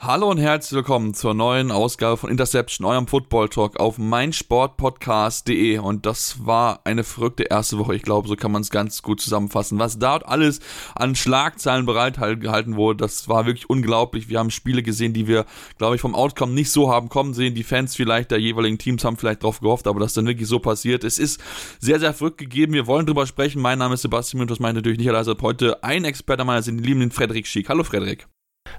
Hallo und herzlich willkommen zur neuen Ausgabe von Interception, eurem Football Talk auf meinsportpodcast.de. Und das war eine verrückte erste Woche. Ich glaube, so kann man es ganz gut zusammenfassen. Was dort alles an Schlagzeilen bereitgehalten wurde, das war wirklich unglaublich. Wir haben Spiele gesehen, die wir, glaube ich, vom Outcome nicht so haben kommen sehen. Die Fans vielleicht der jeweiligen Teams haben vielleicht drauf gehofft, aber das dann wirklich so passiert. Es ist sehr, sehr verrückt gegeben. Wir wollen drüber sprechen. Mein Name ist Sebastian und das meint natürlich nicht allein heute ein Experte meiner sind, den lieben Frederik Schick. Hallo Frederik.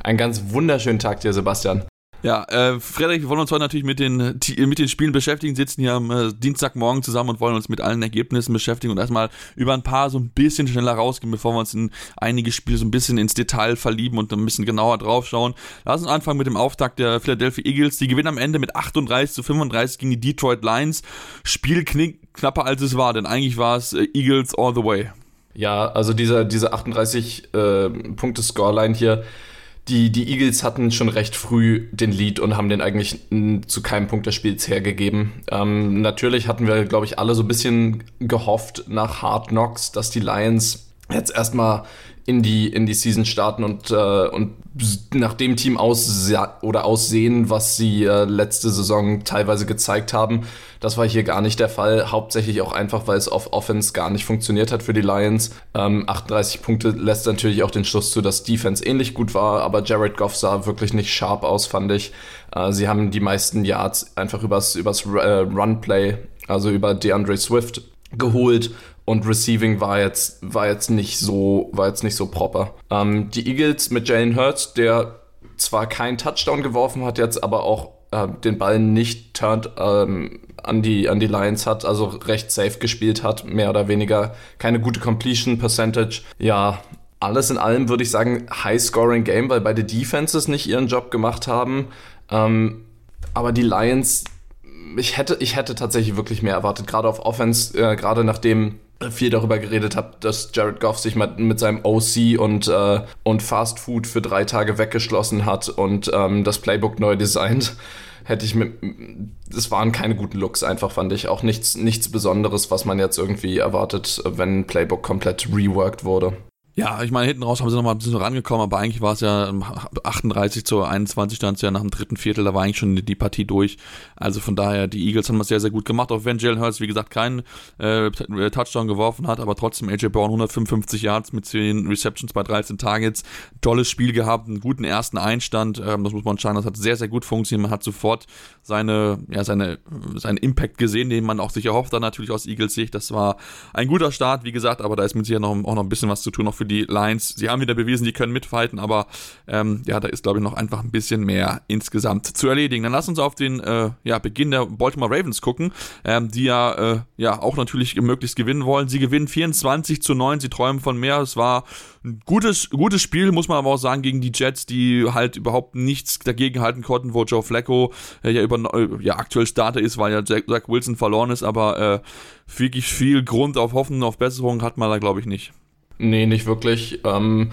Einen ganz wunderschönen Tag dir, Sebastian. Ja, äh, Frederik, wir wollen uns heute natürlich mit den, mit den Spielen beschäftigen, sitzen hier am äh, Dienstagmorgen zusammen und wollen uns mit allen Ergebnissen beschäftigen und erstmal über ein paar so ein bisschen schneller rausgehen, bevor wir uns in einige Spiele so ein bisschen ins Detail verlieben und ein bisschen genauer drauf schauen. Lass uns anfangen mit dem Auftakt der Philadelphia Eagles. Die gewinnen am Ende mit 38 zu 35 gegen die Detroit Lions. Spiel knapper als es war, denn eigentlich war es äh, Eagles all the way. Ja, also diese, diese 38 äh, Punkte Scoreline hier, die, die Eagles hatten schon recht früh den Lead und haben den eigentlich zu keinem Punkt des Spiels hergegeben. Ähm, natürlich hatten wir, glaube ich, alle so ein bisschen gehofft nach Hard Knocks, dass die Lions jetzt erstmal in die, in die Season starten und, äh, und nach dem Team aus oder aussehen, was sie äh, letzte Saison teilweise gezeigt haben. Das war hier gar nicht der Fall. Hauptsächlich auch einfach, weil es auf Offense gar nicht funktioniert hat für die Lions. Ähm, 38 Punkte lässt natürlich auch den Schluss zu, dass Defense ähnlich gut war, aber Jared Goff sah wirklich nicht sharp aus, fand ich. Äh, sie haben die meisten Yards einfach übers, übers äh, Runplay, also über DeAndre Swift geholt und Receiving war jetzt, war jetzt nicht so, war jetzt nicht so proper. Ähm, die Eagles mit Jalen Hurts, der zwar keinen Touchdown geworfen hat, jetzt aber auch äh, den Ball nicht turned ähm, an, die, an die Lions hat, also recht safe gespielt hat, mehr oder weniger. Keine gute Completion Percentage. Ja, alles in allem würde ich sagen, High-Scoring-Game, weil beide Defenses nicht ihren Job gemacht haben. Ähm, aber die Lions, ich hätte, ich hätte tatsächlich wirklich mehr erwartet, gerade auf Offense, äh, gerade nachdem viel darüber geredet habe, dass Jared Goff sich mal mit seinem OC und, äh, und Fast Food für drei Tage weggeschlossen hat und ähm, das Playbook neu designt, hätte ich mit. Es waren keine guten Looks, einfach fand ich. Auch nichts, nichts Besonderes, was man jetzt irgendwie erwartet, wenn Playbook komplett reworked wurde. Ja, ich meine, hinten raus haben sie nochmal ein bisschen rangekommen, aber eigentlich war es ja 38 zu 21 stand es ja nach dem dritten Viertel, da war eigentlich schon die Partie durch. Also von daher, die Eagles haben das sehr, sehr gut gemacht, auch wenn Jalen Hurts, wie gesagt, keinen äh, Touchdown geworfen hat, aber trotzdem AJ Brown 155 Yards mit 10 Receptions bei 13 Targets. Tolles Spiel gehabt, einen guten ersten Einstand, ähm, das muss man schauen, das hat sehr, sehr gut funktioniert. Man hat sofort seine, ja, seine, seinen Impact gesehen, den man auch sich erhofft dann natürlich aus Eagles Sicht. Das war ein guter Start, wie gesagt, aber da ist mit sicher noch, auch noch ein bisschen was zu tun, noch für die Lions. Sie haben wieder bewiesen, die können mitfighten, aber ähm, ja, da ist, glaube ich, noch einfach ein bisschen mehr insgesamt zu erledigen. Dann lass uns auf den äh, ja, Beginn der Baltimore Ravens gucken, ähm, die ja, äh, ja auch natürlich möglichst gewinnen wollen. Sie gewinnen 24 zu 9, sie träumen von mehr. Es war ein gutes, gutes Spiel, muss man aber auch sagen, gegen die Jets, die halt überhaupt nichts dagegen halten konnten, wo Joe Flacco äh, ja, über, äh, ja aktuell Starter ist, weil ja Jack, Jack Wilson verloren ist, aber äh, wirklich viel Grund auf Hoffnung auf Besserung hat man da, glaube ich, nicht. Nee, nicht wirklich. Ähm,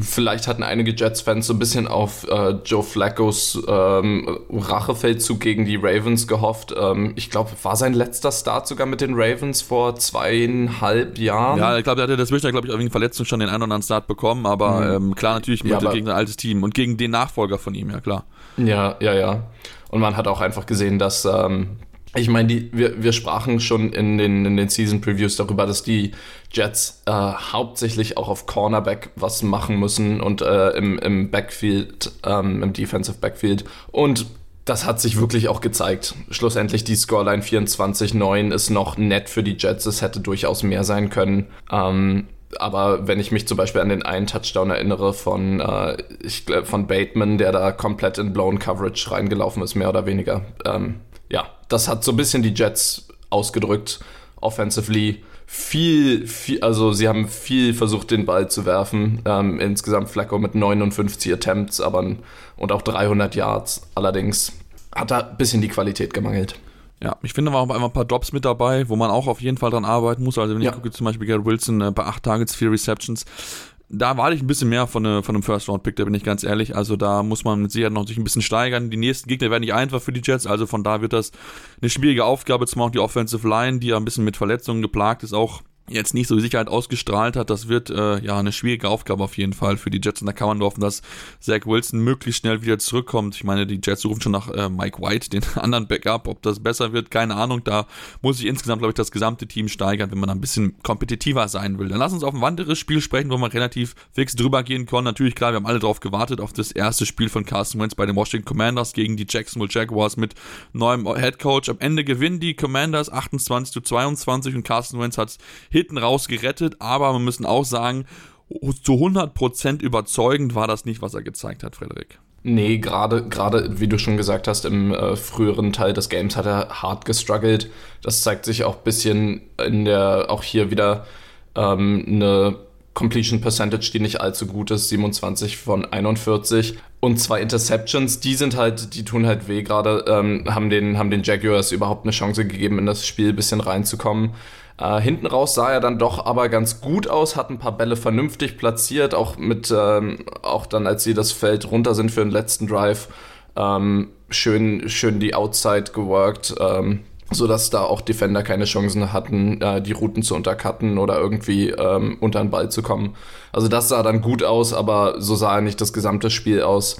vielleicht hatten einige Jets-Fans so ein bisschen auf äh, Joe Flaccos ähm, Rachefeldzug gegen die Ravens gehofft. Ähm, ich glaube, war sein letzter Start sogar mit den Ravens vor zweieinhalb Jahren. Ja, ich glaube, er hatte dazwischen, glaube ich, wegen Verletzung schon den einen oder anderen Start bekommen, aber mhm. ähm, klar, natürlich ja, gegen ein altes Team und gegen den Nachfolger von ihm, ja klar. Ja, ja, ja. Und man hat auch einfach gesehen, dass ähm, ich meine, wir, wir sprachen schon in den, in den Season Previews darüber, dass die Jets äh, hauptsächlich auch auf Cornerback was machen müssen und äh, im, im Backfield, ähm, im Defensive Backfield. Und das hat sich wirklich auch gezeigt. Schlussendlich die Scoreline 24-9 ist noch nett für die Jets. Es hätte durchaus mehr sein können. Ähm, aber wenn ich mich zum Beispiel an den einen Touchdown erinnere von, äh, ich, von Bateman, der da komplett in Blown Coverage reingelaufen ist, mehr oder weniger, ähm, ja, das hat so ein bisschen die Jets ausgedrückt, offensively. Viel, viel, also sie haben viel versucht, den Ball zu werfen. Ähm, insgesamt Flacco mit 59 Attempts, aber und auch 300 Yards. Allerdings hat da ein bisschen die Qualität gemangelt. Ja, ich finde, war auch einfach ein paar Drops mit dabei, wo man auch auf jeden Fall dran arbeiten muss. Also wenn ich gucke, zum Beispiel Garrett Wilson äh, bei 8 Targets, 4 Receptions, da warte ich ein bisschen mehr von, ne, von einem First-Round-Pick, da bin ich ganz ehrlich. Also da muss man mit Sicherheit noch sich ein bisschen steigern. Die nächsten Gegner werden nicht einfach für die Jets, also von da wird das eine schwierige Aufgabe, zumal auch die Offensive Line, die ja ein bisschen mit Verletzungen geplagt ist, auch jetzt nicht so die Sicherheit ausgestrahlt hat, das wird äh, ja eine schwierige Aufgabe auf jeden Fall für die Jets und da kann man hoffen, dass Zach Wilson möglichst schnell wieder zurückkommt. Ich meine, die Jets rufen schon nach äh, Mike White, den anderen Backup, ob das besser wird, keine Ahnung. Da muss sich insgesamt, glaube ich, das gesamte Team steigern, wenn man ein bisschen kompetitiver sein will. Dann lass uns auf ein weiteres Spiel sprechen, wo wir relativ fix drüber gehen können. Natürlich, klar, wir haben alle darauf gewartet, auf das erste Spiel von Carson Wentz bei den Washington Commanders gegen die Jacksonville Jaguars mit neuem Head Coach. Am Ende gewinnen die Commanders 28 zu 22 und Carson Wentz hat hinten raus gerettet aber wir müssen auch sagen, zu 100% überzeugend war das nicht, was er gezeigt hat, Frederik. Nee, gerade, gerade, wie du schon gesagt hast, im äh, früheren Teil des Games hat er hart gestruggelt. Das zeigt sich auch ein bisschen in der, auch hier wieder ähm, eine Completion Percentage, die nicht allzu gut ist, 27 von 41 und zwei Interceptions, die sind halt, die tun halt weh gerade, ähm, haben, den, haben den Jaguars überhaupt eine Chance gegeben, in das Spiel ein bisschen reinzukommen. Äh, hinten raus sah er dann doch aber ganz gut aus, hat ein paar Bälle vernünftig platziert, auch mit, ähm, auch dann, als sie das Feld runter sind für den letzten Drive, ähm, schön, schön die Outside geworkt, ähm, sodass da auch Defender keine Chancen hatten, äh, die Routen zu untercutten oder irgendwie ähm, unter den Ball zu kommen. Also das sah dann gut aus, aber so sah nicht das gesamte Spiel aus.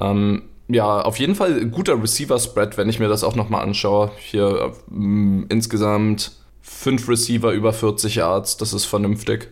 Ähm, ja, auf jeden Fall guter Receiver-Spread, wenn ich mir das auch nochmal anschaue. Hier äh, insgesamt fünf Receiver über 40 Yards, das ist vernünftig.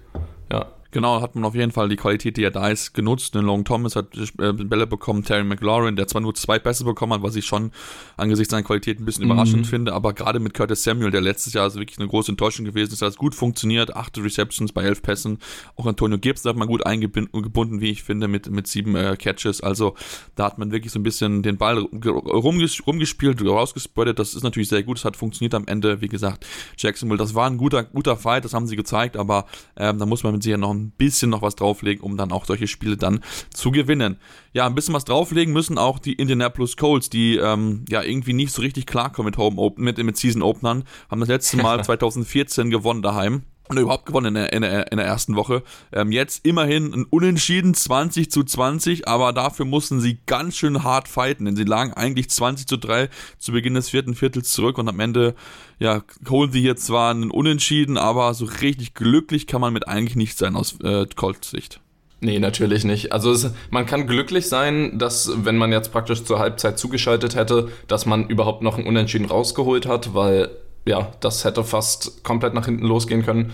Genau, hat man auf jeden Fall die Qualität, die er da ist, genutzt. Den Long Thomas hat äh, Bälle bekommen, Terry McLaurin, der zwar nur zwei Pässe bekommen hat, was ich schon angesichts seiner Qualität ein bisschen mhm. überraschend finde, aber gerade mit Curtis Samuel, der letztes Jahr also wirklich eine große Enttäuschung gewesen ist, hat es gut funktioniert, acht Receptions bei elf Pässen. Auch Antonio Gibbs hat man gut eingebunden, wie ich finde, mit, mit sieben äh, Catches. Also da hat man wirklich so ein bisschen den Ball rumges rumgespielt, rausgespreadet. Das ist natürlich sehr gut, es hat funktioniert am Ende. Wie gesagt, Jacksonville, das war ein guter, guter Fight, das haben sie gezeigt, aber ähm, da muss man mit sich ja noch ein ein bisschen noch was drauflegen, um dann auch solche Spiele dann zu gewinnen. Ja, ein bisschen was drauflegen müssen auch die Indianapolis Colts, die ähm, ja irgendwie nicht so richtig klarkommen mit Home Open, mit, mit Season Openern, haben das letzte Mal 2014 gewonnen daheim und überhaupt gewonnen in der, in der, in der ersten Woche. Ähm, jetzt immerhin ein Unentschieden 20 zu 20, aber dafür mussten sie ganz schön hart fighten, denn sie lagen eigentlich 20 zu 3 zu Beginn des vierten Viertels zurück und am Ende, ja, holen sie hier zwar einen Unentschieden, aber so richtig glücklich kann man mit eigentlich nicht sein aus äh, Colts Sicht. Nee, natürlich nicht. Also es, man kann glücklich sein, dass, wenn man jetzt praktisch zur Halbzeit zugeschaltet hätte, dass man überhaupt noch einen Unentschieden rausgeholt hat, weil ja, das hätte fast komplett nach hinten losgehen können.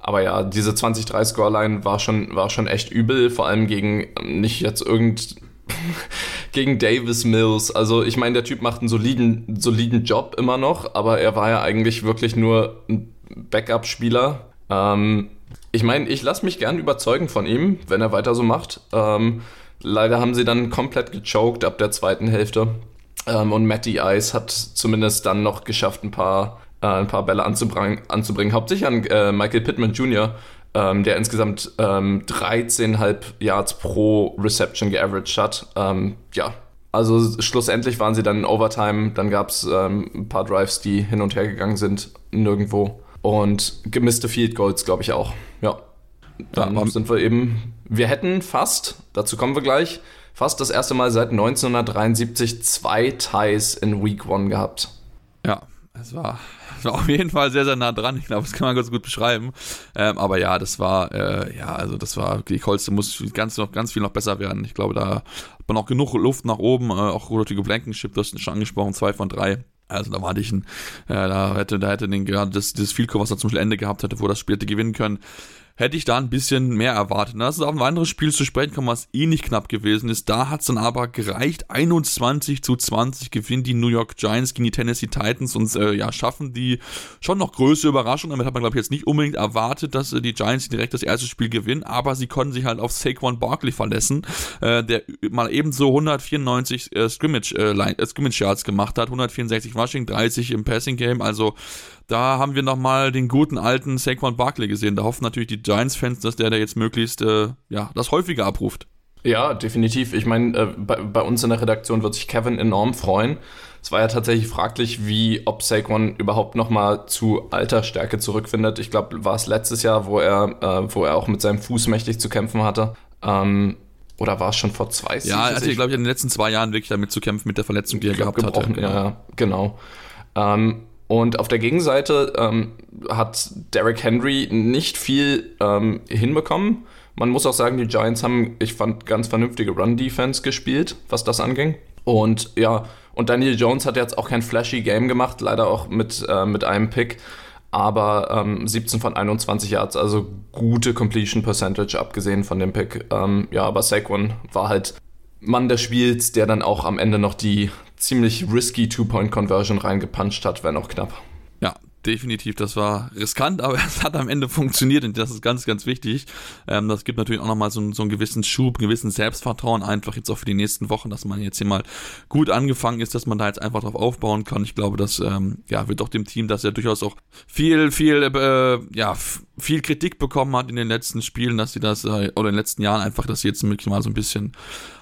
Aber ja, diese 20-3 Scoreline war schon, war schon echt übel, vor allem gegen nicht jetzt irgend gegen Davis Mills. Also ich meine, der Typ macht einen soliden, soliden Job immer noch, aber er war ja eigentlich wirklich nur ein Backup-Spieler. Ähm, ich meine, ich lasse mich gern überzeugen von ihm, wenn er weiter so macht. Ähm, leider haben sie dann komplett gechoked ab der zweiten Hälfte. Ähm, und Matty Ice hat zumindest dann noch geschafft, ein paar, äh, ein paar Bälle anzubringen, anzubringen. Hauptsächlich an äh, Michael Pittman Jr., ähm, der insgesamt ähm, 13,5 Yards pro Reception geaveraged hat. Ähm, ja, also schlussendlich waren sie dann in Overtime. Dann gab es ähm, ein paar Drives, die hin und her gegangen sind, nirgendwo. Und gemisste Field Goals, glaube ich auch. Ja. Dann ja, sind wir eben. Wir hätten fast, dazu kommen wir gleich, fast das erste Mal seit 1973 zwei Ties in Week One gehabt. Ja, es war, es war auf jeden Fall sehr, sehr nah dran. Ich glaube, das kann man ganz gut beschreiben. Ähm, aber ja, das war, äh, ja, also das war, die Colts muss ganz, noch, ganz viel noch besser werden. Ich glaube, da hat man auch genug Luft nach oben. Äh, auch Rodrigo Blankenship, das ist schon angesprochen, zwei von drei. Also da war ich ein, äh, da hätte, da hätte den gerade das, das Field was er zum Ende gehabt hätte, wo das Spiel hätte gewinnen können hätte ich da ein bisschen mehr erwartet. Das ist auf ein anderes Spiel zu sprechen kommen, was eh nicht knapp gewesen ist. Da hat es dann aber gereicht. 21 zu 20 gewinnen die New York Giants gegen die Tennessee Titans und äh, ja, schaffen die schon noch größere Überraschung. Damit hat man, glaube ich, jetzt nicht unbedingt erwartet, dass äh, die Giants direkt das erste Spiel gewinnen, aber sie konnten sich halt auf Saquon Barkley verlassen, äh, der mal ebenso 194 äh, Scrimmage, äh, äh, Scrimmage Yards gemacht hat, 164 Rushing, 30 im Passing Game, also da haben wir nochmal den guten alten Saquon Barkley gesehen. Da hoffen natürlich die Giants-Fans, dass der da jetzt möglichst äh, ja, das häufiger abruft. Ja, definitiv. Ich meine, äh, bei, bei, uns in der Redaktion wird sich Kevin enorm freuen. Es war ja tatsächlich fraglich, wie ob Saquon überhaupt nochmal zu alter Stärke zurückfindet. Ich glaube, war es letztes Jahr, wo er, äh, wo er auch mit seinem Fuß mächtig zu kämpfen hatte. Ähm, oder war es schon vor zwei Jahren? Ja, er hatte, glaube ich, in den letzten zwei Jahren wirklich damit zu kämpfen mit der Verletzung, die er gehabt gebrochen, hatte. Ja, genau. Ähm, und auf der Gegenseite ähm, hat Derrick Henry nicht viel ähm, hinbekommen. Man muss auch sagen, die Giants haben, ich fand, ganz vernünftige Run-Defense gespielt, was das anging. Und ja, und Daniel Jones hat jetzt auch kein flashy Game gemacht, leider auch mit, äh, mit einem Pick. Aber ähm, 17 von 21 Yards, also gute Completion Percentage, abgesehen von dem Pick. Ähm, ja, aber Saquon war halt Mann des Spiels, der dann auch am Ende noch die ziemlich risky Two-Point-Conversion reingepuncht hat, wenn auch knapp. Ja, definitiv, das war riskant, aber es hat am Ende funktioniert und das ist ganz, ganz wichtig. Ähm, das gibt natürlich auch nochmal so, so einen gewissen Schub, einen gewissen Selbstvertrauen einfach jetzt auch für die nächsten Wochen, dass man jetzt hier mal gut angefangen ist, dass man da jetzt einfach drauf aufbauen kann. Ich glaube, das ähm, ja, wird doch dem Team, das ja durchaus auch viel, viel, äh, ja, viel Kritik bekommen hat in den letzten Spielen, dass sie das, äh, oder in den letzten Jahren einfach, dass sie jetzt wirklich mal so ein bisschen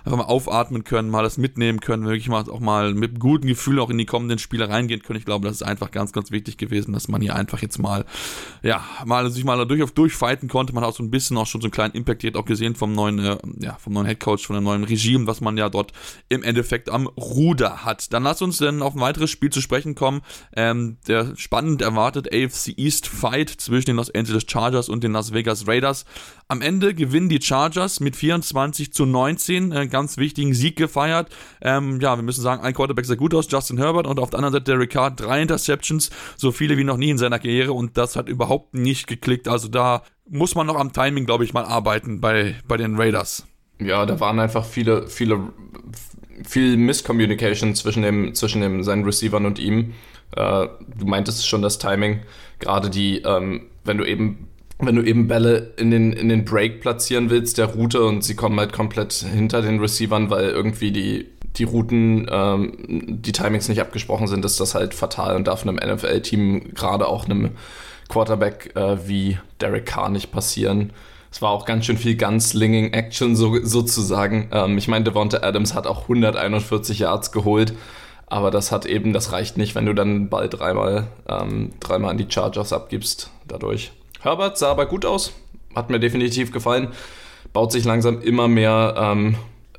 einfach mal aufatmen können, mal das mitnehmen können, wirklich mal auch mal mit gutem Gefühl auch in die kommenden Spiele reingehen können. Ich glaube, das ist einfach ganz, ganz wichtig gewesen, dass man hier einfach jetzt mal, ja, mal sich mal durch auf durchfighten konnte. Man hat auch so ein bisschen auch schon so einen kleinen Impact jetzt auch gesehen vom neuen, äh, ja, vom neuen Headcoach, von dem neuen Regime, was man ja dort im Endeffekt am Ruder hat. Dann lass uns dann auf ein weiteres Spiel zu sprechen kommen. Ähm, der spannend erwartet AFC East Fight zwischen den Los Angeles Chargers und den Las Vegas Raiders. Am Ende gewinnen die Chargers mit 24 zu 19, einen ganz wichtigen Sieg gefeiert. Ähm, ja, wir müssen sagen, ein Quarterback sah gut aus, Justin Herbert, und auf der anderen Seite Derek Carr, drei Interceptions, so viele wie noch nie in seiner Karriere, und das hat überhaupt nicht geklickt. Also da muss man noch am Timing, glaube ich, mal arbeiten bei, bei den Raiders. Ja, da waren einfach viele, viele, viel Misscommunication zwischen dem, zwischen dem, seinen Receivern und ihm. Äh, du meintest schon das Timing, gerade die, ähm, wenn du eben wenn du eben Bälle in den, in den Break platzieren willst, der Route, und sie kommen halt komplett hinter den Receivern, weil irgendwie die, die Routen, ähm, die Timings nicht abgesprochen sind, ist das halt fatal und darf einem NFL-Team, gerade auch einem Quarterback äh, wie Derek Carr nicht passieren. Es war auch ganz schön viel Gunslinging Action so, sozusagen. Ähm, ich meine, Devonta Adams hat auch 141 Yards geholt, aber das hat eben, das reicht nicht, wenn du dann bald dreimal, ähm, dreimal an die Chargers abgibst dadurch. Herbert sah aber gut aus, hat mir definitiv gefallen. Baut sich langsam immer mehr ähm,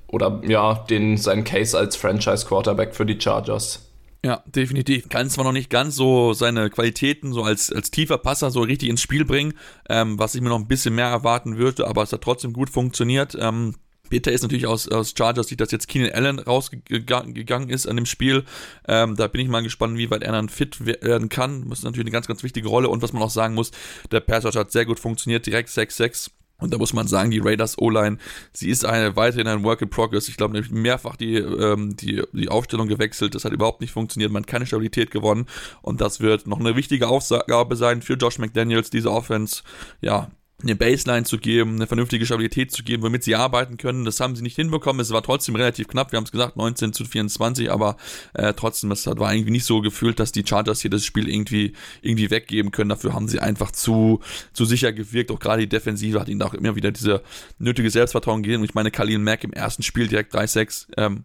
oder ja, den, seinen Case als Franchise-Quarterback für die Chargers. Ja, definitiv. Kann zwar noch nicht ganz so seine Qualitäten so als, als tiefer Passer so richtig ins Spiel bringen, ähm, was ich mir noch ein bisschen mehr erwarten würde, aber es hat trotzdem gut funktioniert. Ähm, Bitter ist natürlich aus, aus Chargers sieht, dass jetzt Keenan Allen rausgegangen ist an dem Spiel. Ähm, da bin ich mal gespannt, wie weit er dann fit werden kann. Das ist natürlich eine ganz, ganz wichtige Rolle. Und was man auch sagen muss, der Pass hat sehr gut funktioniert, direkt 6-6. Und da muss man sagen, die Raiders O-Line, sie ist eine weiterhin ein Work in Progress. Ich glaube, mehrfach die, ähm, die, die Aufstellung gewechselt. Das hat überhaupt nicht funktioniert. Man hat keine Stabilität gewonnen. Und das wird noch eine wichtige Aufgabe sein für Josh McDaniels, diese Offense, ja, eine Baseline zu geben, eine vernünftige Stabilität zu geben, womit sie arbeiten können. Das haben sie nicht hinbekommen. Es war trotzdem relativ knapp. Wir haben es gesagt, 19 zu 24, aber äh, trotzdem, es war irgendwie nicht so gefühlt, dass die Chargers hier das Spiel irgendwie, irgendwie weggeben können. Dafür haben sie einfach zu, zu sicher gewirkt. Auch gerade die Defensive hat ihnen auch immer wieder diese nötige Selbstvertrauen gegeben. Und ich meine, Khalil Mack im ersten Spiel direkt 3-6, ähm,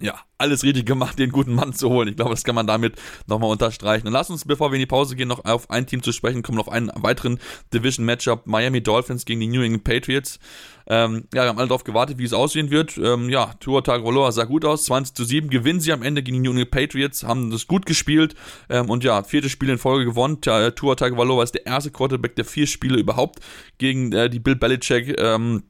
ja, alles richtig gemacht, den guten Mann zu holen. Ich glaube, das kann man damit nochmal unterstreichen. Und lass uns, bevor wir in die Pause gehen, noch auf ein Team zu sprechen kommen, auf einen weiteren Division-Matchup. Miami Dolphins gegen die New England Patriots. Ähm, ja, wir haben alle darauf gewartet, wie es aussehen wird. Ähm, ja, Tua Tagovailoa sah gut aus, 20 zu 7, gewinnen sie am Ende gegen die New England Patriots, haben das gut gespielt ähm, und ja, viertes Spiel in Folge gewonnen. Tua Tagovailoa ist der erste Quarterback der vier Spiele überhaupt gegen äh, die Bill Belichick ähm,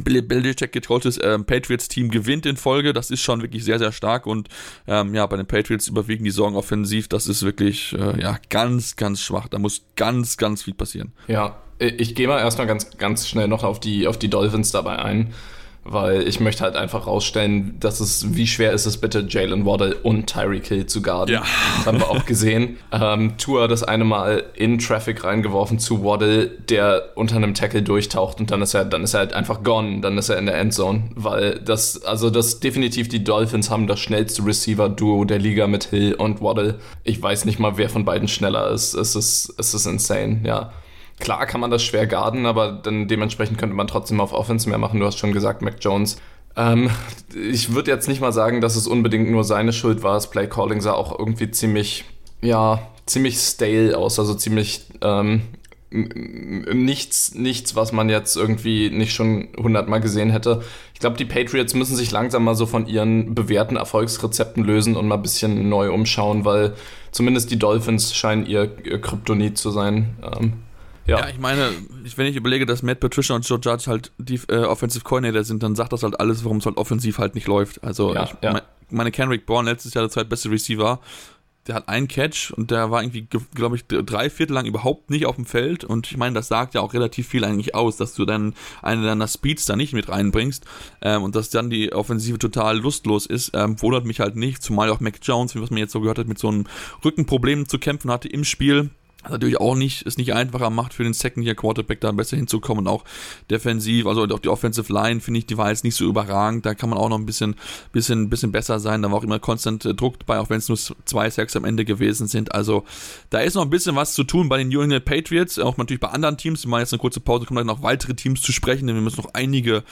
Bill Belichick getrolltes ähm, Patriots-Team gewinnt in Folge. Das ist schon wirklich sehr, sehr stark. Und ähm, ja, bei den Patriots überwiegen die Sorgen offensiv. Das ist wirklich äh, ja, ganz, ganz schwach. Da muss ganz, ganz viel passieren. Ja, ich gehe mal erstmal ganz, ganz schnell noch auf die, auf die Dolphins dabei ein weil ich möchte halt einfach rausstellen, dass es, wie schwer ist es bitte, Jalen Waddle und Tyreek Hill zu guarden. Ja. Das haben wir auch gesehen. Ähm, Tour das eine Mal in Traffic reingeworfen zu Waddle, der unter einem Tackle durchtaucht und dann ist er, dann ist er halt einfach gone, dann ist er in der Endzone, weil das, also das definitiv die Dolphins haben das schnellste Receiver-Duo der Liga mit Hill und Waddle. Ich weiß nicht mal, wer von beiden schneller ist. Es ist, es ist insane, ja. Klar kann man das schwer garden, aber dann dementsprechend könnte man trotzdem auf Offense mehr machen. Du hast schon gesagt, Mac Jones Ähm, ich würde jetzt nicht mal sagen, dass es unbedingt nur seine Schuld war. Das Play Calling sah auch irgendwie ziemlich, ja, ziemlich stale aus, also ziemlich ähm, nichts, nichts, was man jetzt irgendwie nicht schon hundertmal gesehen hätte. Ich glaube, die Patriots müssen sich langsam mal so von ihren bewährten Erfolgsrezepten lösen und mal ein bisschen neu umschauen, weil zumindest die Dolphins scheinen ihr, ihr Kryptonit zu sein. Ähm, ja. ja. ich meine, wenn ich überlege, dass Matt Patricia und Joe Judge halt die äh, Offensive Coordinator sind, dann sagt das halt alles, warum es halt offensiv halt nicht läuft. Also ja, ich, ja. meine Kenrick Bourne letztes Jahr der zweitbeste Receiver der hat einen Catch und der war irgendwie, glaube ich, drei Viertel lang überhaupt nicht auf dem Feld. Und ich meine, das sagt ja auch relativ viel eigentlich aus, dass du dann eine deiner Speeds da nicht mit reinbringst ähm, und dass dann die Offensive total lustlos ist, ähm, wundert mich halt nicht. Zumal auch Mac Jones, wie was man jetzt so gehört hat, mit so einem Rückenproblem zu kämpfen hatte im Spiel natürlich auch nicht, ist nicht einfacher macht für den Second Year Quarterback da besser hinzukommen auch defensiv, also auch die Offensive Line finde ich, die war jetzt nicht so überragend, da kann man auch noch ein bisschen, bisschen, bisschen besser sein, da war auch immer konstant äh, Druck dabei, auch wenn es nur zwei Sacks am Ende gewesen sind, also da ist noch ein bisschen was zu tun bei den New England Patriots, auch natürlich bei anderen Teams, wir machen jetzt eine kurze Pause, kommen dann noch weitere Teams zu sprechen, denn wir müssen noch einige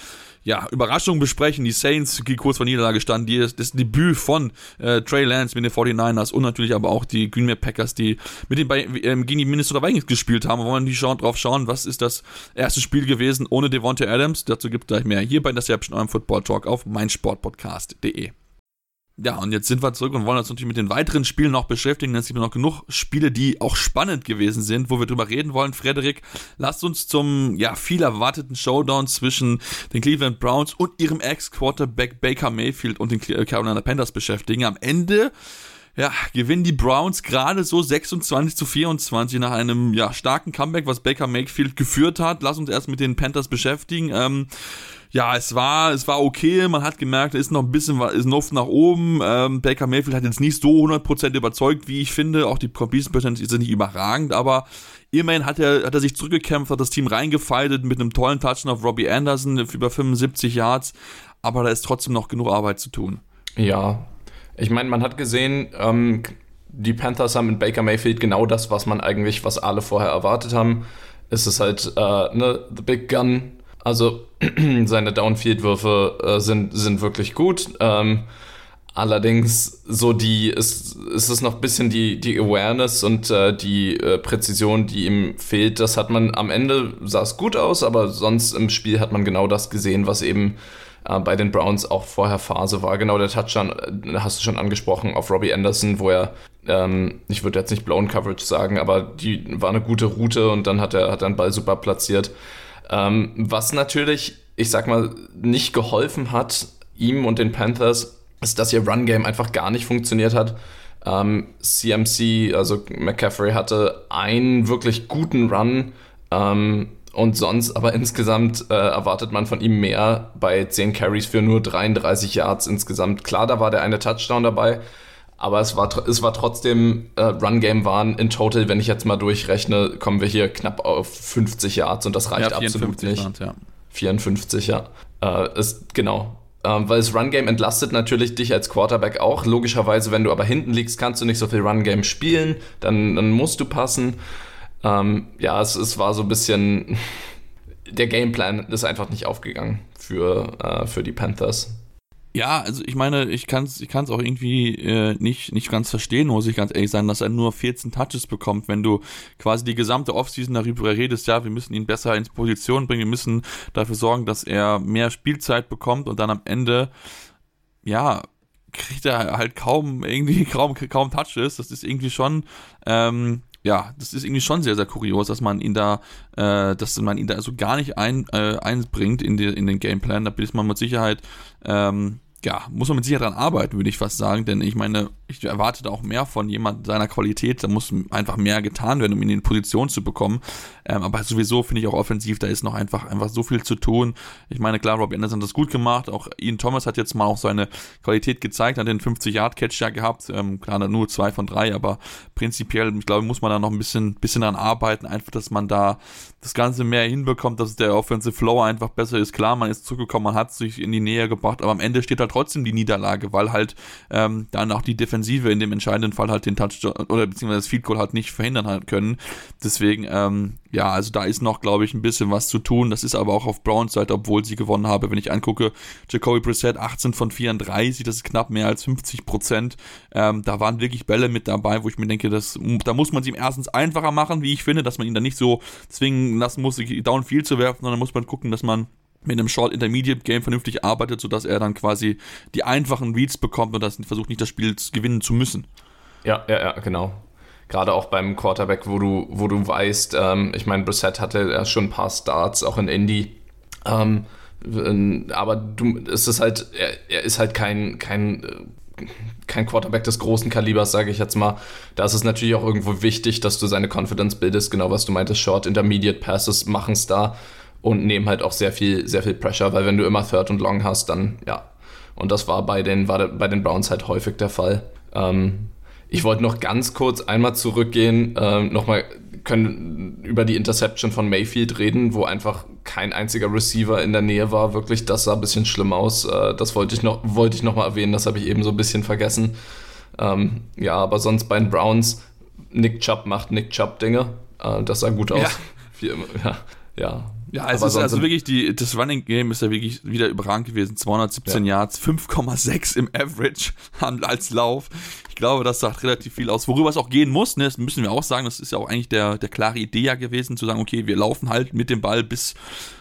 ja, Überraschungen besprechen. Die Saints, die kurz vor Niederlage standen, die, das Debüt von äh, Trey Lance mit den 49ers und natürlich aber auch die Green Bay Packers, die mit den ähm, gegen die Minnesota Vikings gespielt haben. Wollen die schauen, drauf schauen, was ist das erste Spiel gewesen ohne Devontae Adams. Dazu gibt es gleich mehr hier bei der Interception, eurem Football Talk auf meinsportpodcast.de. Ja, und jetzt sind wir zurück und wollen uns natürlich mit den weiteren Spielen noch beschäftigen. Es gibt noch genug Spiele, die auch spannend gewesen sind, wo wir drüber reden wollen. Frederik, lasst uns zum ja viel erwarteten Showdown zwischen den Cleveland Browns und ihrem Ex-Quarterback Baker Mayfield und den Carolina Panthers beschäftigen. Am Ende ja, gewinnen die Browns gerade so 26 zu 24 nach einem ja, starken Comeback, was Baker Mayfield geführt hat. Lass uns erst mit den Panthers beschäftigen. Ähm, ja, es war, es war okay. Man hat gemerkt, es ist noch ein bisschen, ist Luft nach oben. Ähm, Baker Mayfield hat jetzt nicht so 100% überzeugt, wie ich finde. Auch die Completion Percentage ist nicht überragend, aber immerhin hat er, hat er sich zurückgekämpft, hat das Team reingefeitet mit einem tollen Touch auf Robbie Anderson über 75 Yards. Aber da ist trotzdem noch genug Arbeit zu tun. Ja, ich meine, man hat gesehen, ähm, die Panthers haben mit Baker Mayfield genau das, was man eigentlich, was alle vorher erwartet haben. Es ist halt äh, ne, The Big Gun, also seine Downfield-Würfe äh, sind, sind wirklich gut. Ähm, allerdings so die ist, ist es noch ein bisschen die, die Awareness und äh, die äh, Präzision, die ihm fehlt. Das hat man am Ende sah es gut aus, aber sonst im Spiel hat man genau das gesehen, was eben äh, bei den Browns auch vorher Phase war. Genau der Touchdown äh, hast du schon angesprochen auf Robbie Anderson, wo er ähm, ich würde jetzt nicht blown Coverage sagen, aber die war eine gute Route und dann hat er hat den Ball super platziert. Ähm, was natürlich, ich sag mal, nicht geholfen hat, ihm und den Panthers, ist, dass ihr Run-Game einfach gar nicht funktioniert hat. Ähm, CMC, also McCaffrey, hatte einen wirklich guten Run ähm, und sonst, aber insgesamt äh, erwartet man von ihm mehr bei 10 Carries für nur 33 Yards insgesamt. Klar, da war der eine Touchdown dabei, aber es war, es war trotzdem, äh, Run-Game waren in total, wenn ich jetzt mal durchrechne, kommen wir hier knapp auf 50 Yards und das reicht ja, absolut nicht. Yards, ja. 54, ja. Äh, ist, genau. Ähm, weil das Run-Game entlastet natürlich dich als Quarterback auch. Logischerweise, wenn du aber hinten liegst, kannst du nicht so viel Run-Game spielen, dann, dann musst du passen. Ähm, ja, es, es war so ein bisschen. Der Gameplan ist einfach nicht aufgegangen für, äh, für die Panthers. Ja, also ich meine, ich kann es ich kann's auch irgendwie äh, nicht, nicht ganz verstehen, muss ich ganz ehrlich sein, dass er nur 14 Touches bekommt, wenn du quasi die gesamte Offseason darüber redest, ja, wir müssen ihn besser ins Position bringen, wir müssen dafür sorgen, dass er mehr Spielzeit bekommt und dann am Ende, ja, kriegt er halt kaum irgendwie kaum, kaum Touches. Das ist irgendwie schon ähm, ja, das ist irgendwie schon sehr, sehr kurios, dass man ihn da, äh, dass man ihn da so gar nicht ein, äh, einbringt in, die, in den Gameplan. Da ist man mit Sicherheit ähm, ja, muss man mit Sicherheit daran arbeiten, würde ich fast sagen, denn ich meine, ich erwarte da auch mehr von jemand seiner Qualität, da muss einfach mehr getan werden, um ihn in Position zu bekommen, ähm, aber sowieso finde ich auch offensiv, da ist noch einfach, einfach so viel zu tun. Ich meine, klar, Robbie Anderson hat das gut gemacht, auch Ian Thomas hat jetzt mal auch seine Qualität gezeigt, hat den 50-Yard-Catch ja gehabt, ähm, klar, nur zwei von drei, aber prinzipiell, ich glaube, muss man da noch ein bisschen, bisschen daran arbeiten, einfach, dass man da das Ganze mehr hinbekommt, dass der Offensive Flow einfach besser ist. Klar, man ist zurückgekommen, man hat sich in die Nähe gebracht, aber am Ende steht halt trotzdem die Niederlage, weil halt ähm, dann auch die Defensive in dem entscheidenden Fall halt den Touchdown oder beziehungsweise das Field Goal halt nicht verhindern halt können. Deswegen, ähm, ja, also da ist noch, glaube ich, ein bisschen was zu tun. Das ist aber auch auf Browns Seite, obwohl sie gewonnen habe. Wenn ich angucke, Jacoby Brissett 18 von 34, das ist knapp mehr als 50 Prozent. Ähm, da waren wirklich Bälle mit dabei, wo ich mir denke, das, da muss man es ihm erstens einfacher machen, wie ich finde, dass man ihn dann nicht so zwingen lassen muss, Downfield zu werfen, sondern muss man gucken, dass man mit einem Short Intermediate Game vernünftig arbeitet, sodass er dann quasi die einfachen Reads bekommt und das versucht nicht das Spiel gewinnen zu müssen. Ja, ja, ja, genau. Gerade auch beim Quarterback, wo du, wo du weißt, ähm, ich meine, Brissett hatte ja schon ein paar Starts, auch in Indy. Ähm, aber du, es ist halt, er, er ist halt kein, kein, kein Quarterback des großen Kalibers, sage ich jetzt mal. Da ist es natürlich auch irgendwo wichtig, dass du seine Confidence bildest, genau was du meintest, Short, Intermediate Passes machen es da und nehmen halt auch sehr viel, sehr viel Pressure, weil wenn du immer Third und Long hast, dann ja. Und das war bei den, war bei den Browns halt häufig der Fall. Ähm, ich wollte noch ganz kurz einmal zurückgehen, ähm, nochmal können über die Interception von Mayfield reden, wo einfach kein einziger Receiver in der Nähe war. Wirklich, das sah ein bisschen schlimm aus. Äh, das wollte ich noch, wollte ich noch mal erwähnen, das habe ich eben so ein bisschen vergessen. Ähm, ja, aber sonst bei den Browns, Nick Chubb macht Nick Chubb Dinge. Äh, das sah gut aus. Ja. Wie immer. Ja, ja. Ja, es ist also wirklich die, das Running Game ist ja wirklich wieder überragend gewesen. 217 ja. Yards, 5,6 im Average als Lauf. Ich glaube, das sagt relativ viel aus. Worüber es auch gehen muss, ne, das müssen wir auch sagen, das ist ja auch eigentlich der, der klare Idee ja gewesen, zu sagen, okay, wir laufen halt mit dem Ball bis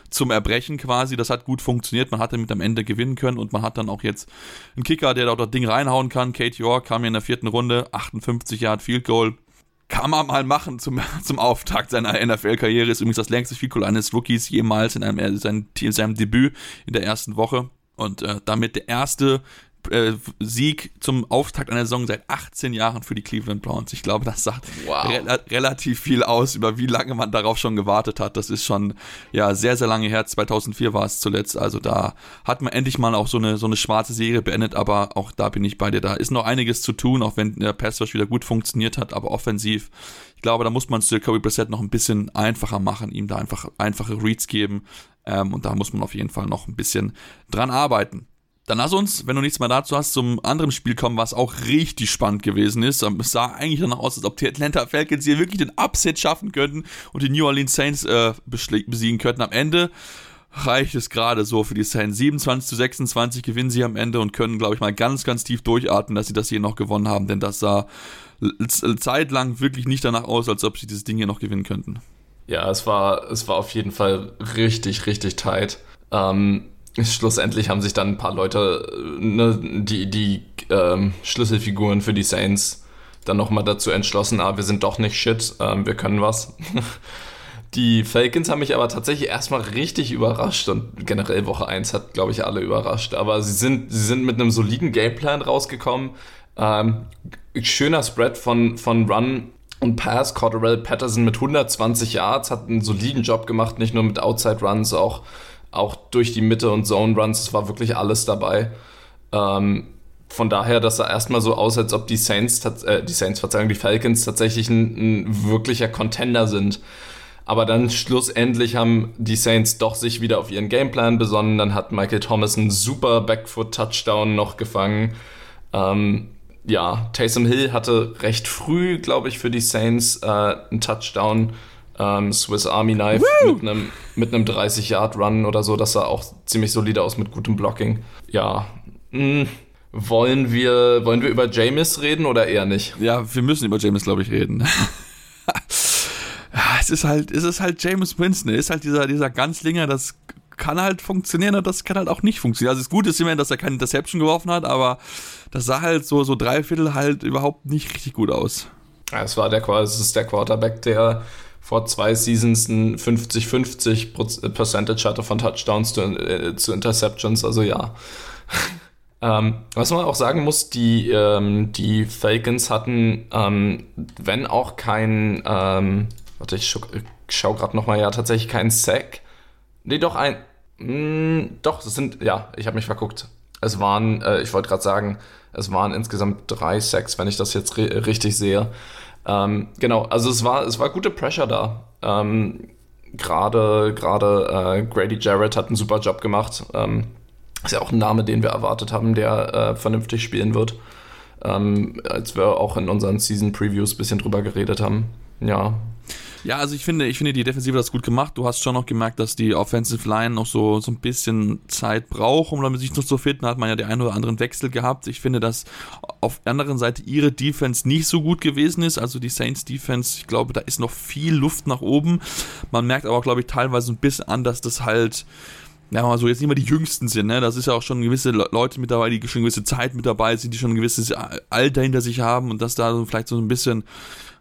zum Erbrechen quasi. Das hat gut funktioniert. Man hat damit am Ende gewinnen können und man hat dann auch jetzt einen Kicker, der da das Ding reinhauen kann. Kate York kam hier in der vierten Runde, 58 Yard Field Goal kann man mal machen zum, zum Auftakt seiner NFL-Karriere. Ist übrigens das längste Field eines Rookies jemals in, einem, in seinem Debüt in der ersten Woche. Und äh, damit der erste äh, Sieg zum Auftakt einer Saison seit 18 Jahren für die Cleveland Browns. Ich glaube, das sagt wow. re relativ viel aus, über wie lange man darauf schon gewartet hat. Das ist schon ja sehr, sehr lange her. 2004 war es zuletzt. Also da hat man endlich mal auch so eine, so eine schwarze Serie beendet, aber auch da bin ich bei dir. Da ist noch einiges zu tun, auch wenn der Pass wieder gut funktioniert hat, aber offensiv. Ich glaube, da muss man es Jacoby Brissett noch ein bisschen einfacher machen, ihm da einfach einfache Reads geben. Ähm, und da muss man auf jeden Fall noch ein bisschen dran arbeiten. Dann lass uns, wenn du nichts mehr dazu hast, zum anderen Spiel kommen, was auch richtig spannend gewesen ist. Es sah eigentlich danach aus, als ob die Atlanta Falcons hier wirklich den Upset schaffen könnten und die New Orleans Saints äh, besiegen könnten. Am Ende reicht es gerade so für die Saints. 27 zu 26 gewinnen sie am Ende und können, glaube ich, mal ganz, ganz tief durchatmen, dass sie das hier noch gewonnen haben, denn das sah zeitlang wirklich nicht danach aus, als ob sie dieses Ding hier noch gewinnen könnten. Ja, es war, es war auf jeden Fall richtig, richtig tight. Ähm, schlussendlich haben sich dann ein paar Leute, ne, die, die ähm, Schlüsselfiguren für die Saints, dann nochmal dazu entschlossen, ah, wir sind doch nicht shit, ähm, wir können was. die Falcons haben mich aber tatsächlich erstmal richtig überrascht und generell Woche 1 hat, glaube ich, alle überrascht. Aber sie sind, sie sind mit einem soliden Gameplan rausgekommen. Ähm, schöner Spread von, von Run und Pass. Cordell Patterson mit 120 Yards hat einen soliden Job gemacht, nicht nur mit Outside Runs, auch auch durch die Mitte und Zone Runs, es war wirklich alles dabei. Ähm, von daher, dass er erstmal so aus, als ob die Saints, äh, die Saints, Verzeihung, die Falcons tatsächlich ein, ein, wirklicher Contender sind. Aber dann schlussendlich haben die Saints doch sich wieder auf ihren Gameplan besonnen. Dann hat Michael Thomas einen super Backfoot-Touchdown noch gefangen. Ähm, ja, Taysom Hill hatte recht früh, glaube ich, für die Saints äh, einen Touchdown ähm, Swiss Army Knife Woo! mit einem mit 30-Yard-Run oder so. Das sah auch ziemlich solide aus mit gutem Blocking. Ja. Mh. Hm, wollen wir, wollen wir über James reden oder eher nicht? Ja, wir müssen über James, glaube ich, reden. es ist halt, es ist halt James Winston. Er ist halt dieser, dieser Ganzlinger, das kann halt funktionieren und das kann halt auch nicht funktionieren. Also das Gute ist immerhin, dass er keine Interception geworfen hat, aber das sah halt so, so drei Viertel halt überhaupt nicht richtig gut aus. Ja, es war der, es ist der Quarterback, der vor zwei Seasons ein 50-50 Percentage hatte von Touchdowns zu, äh, zu Interceptions, also ja. ähm, was man auch sagen muss, die, ähm, die Falcons hatten, ähm, wenn auch kein, ähm, warte, ich schau, schau gerade nochmal, ja, tatsächlich kein Sack. Nee, doch ein, mh, hm, doch, das sind, ja, ich habe mich verguckt. Es waren, äh, ich wollte gerade sagen, es waren insgesamt drei Sacks, wenn ich das jetzt richtig sehe. Ähm, genau, also es war, es war gute Pressure da. Ähm, gerade gerade äh, Grady Jarrett hat einen super Job gemacht. Ähm, Ist ja auch ein Name, den wir erwartet haben, der äh, vernünftig spielen wird. Ähm, als wir auch in unseren Season Previews ein bisschen drüber geredet haben. Ja, ja, also ich finde, ich finde, die Defensive hat das gut gemacht. Du hast schon noch gemerkt, dass die Offensive Line noch so, so ein bisschen Zeit braucht, um damit sich noch zu finden. Hat man ja den einen oder anderen Wechsel gehabt. Ich finde, dass auf der anderen Seite ihre Defense nicht so gut gewesen ist. Also die Saints Defense, ich glaube, da ist noch viel Luft nach oben. Man merkt aber, glaube ich, teilweise ein bisschen an, dass das halt ja, mal so jetzt nicht mal die Jüngsten sind, ne? Das ist ja auch schon gewisse Leute mit dabei, die schon gewisse Zeit mit dabei sind, die schon ein gewisses Alter hinter sich haben und dass da so vielleicht so ein bisschen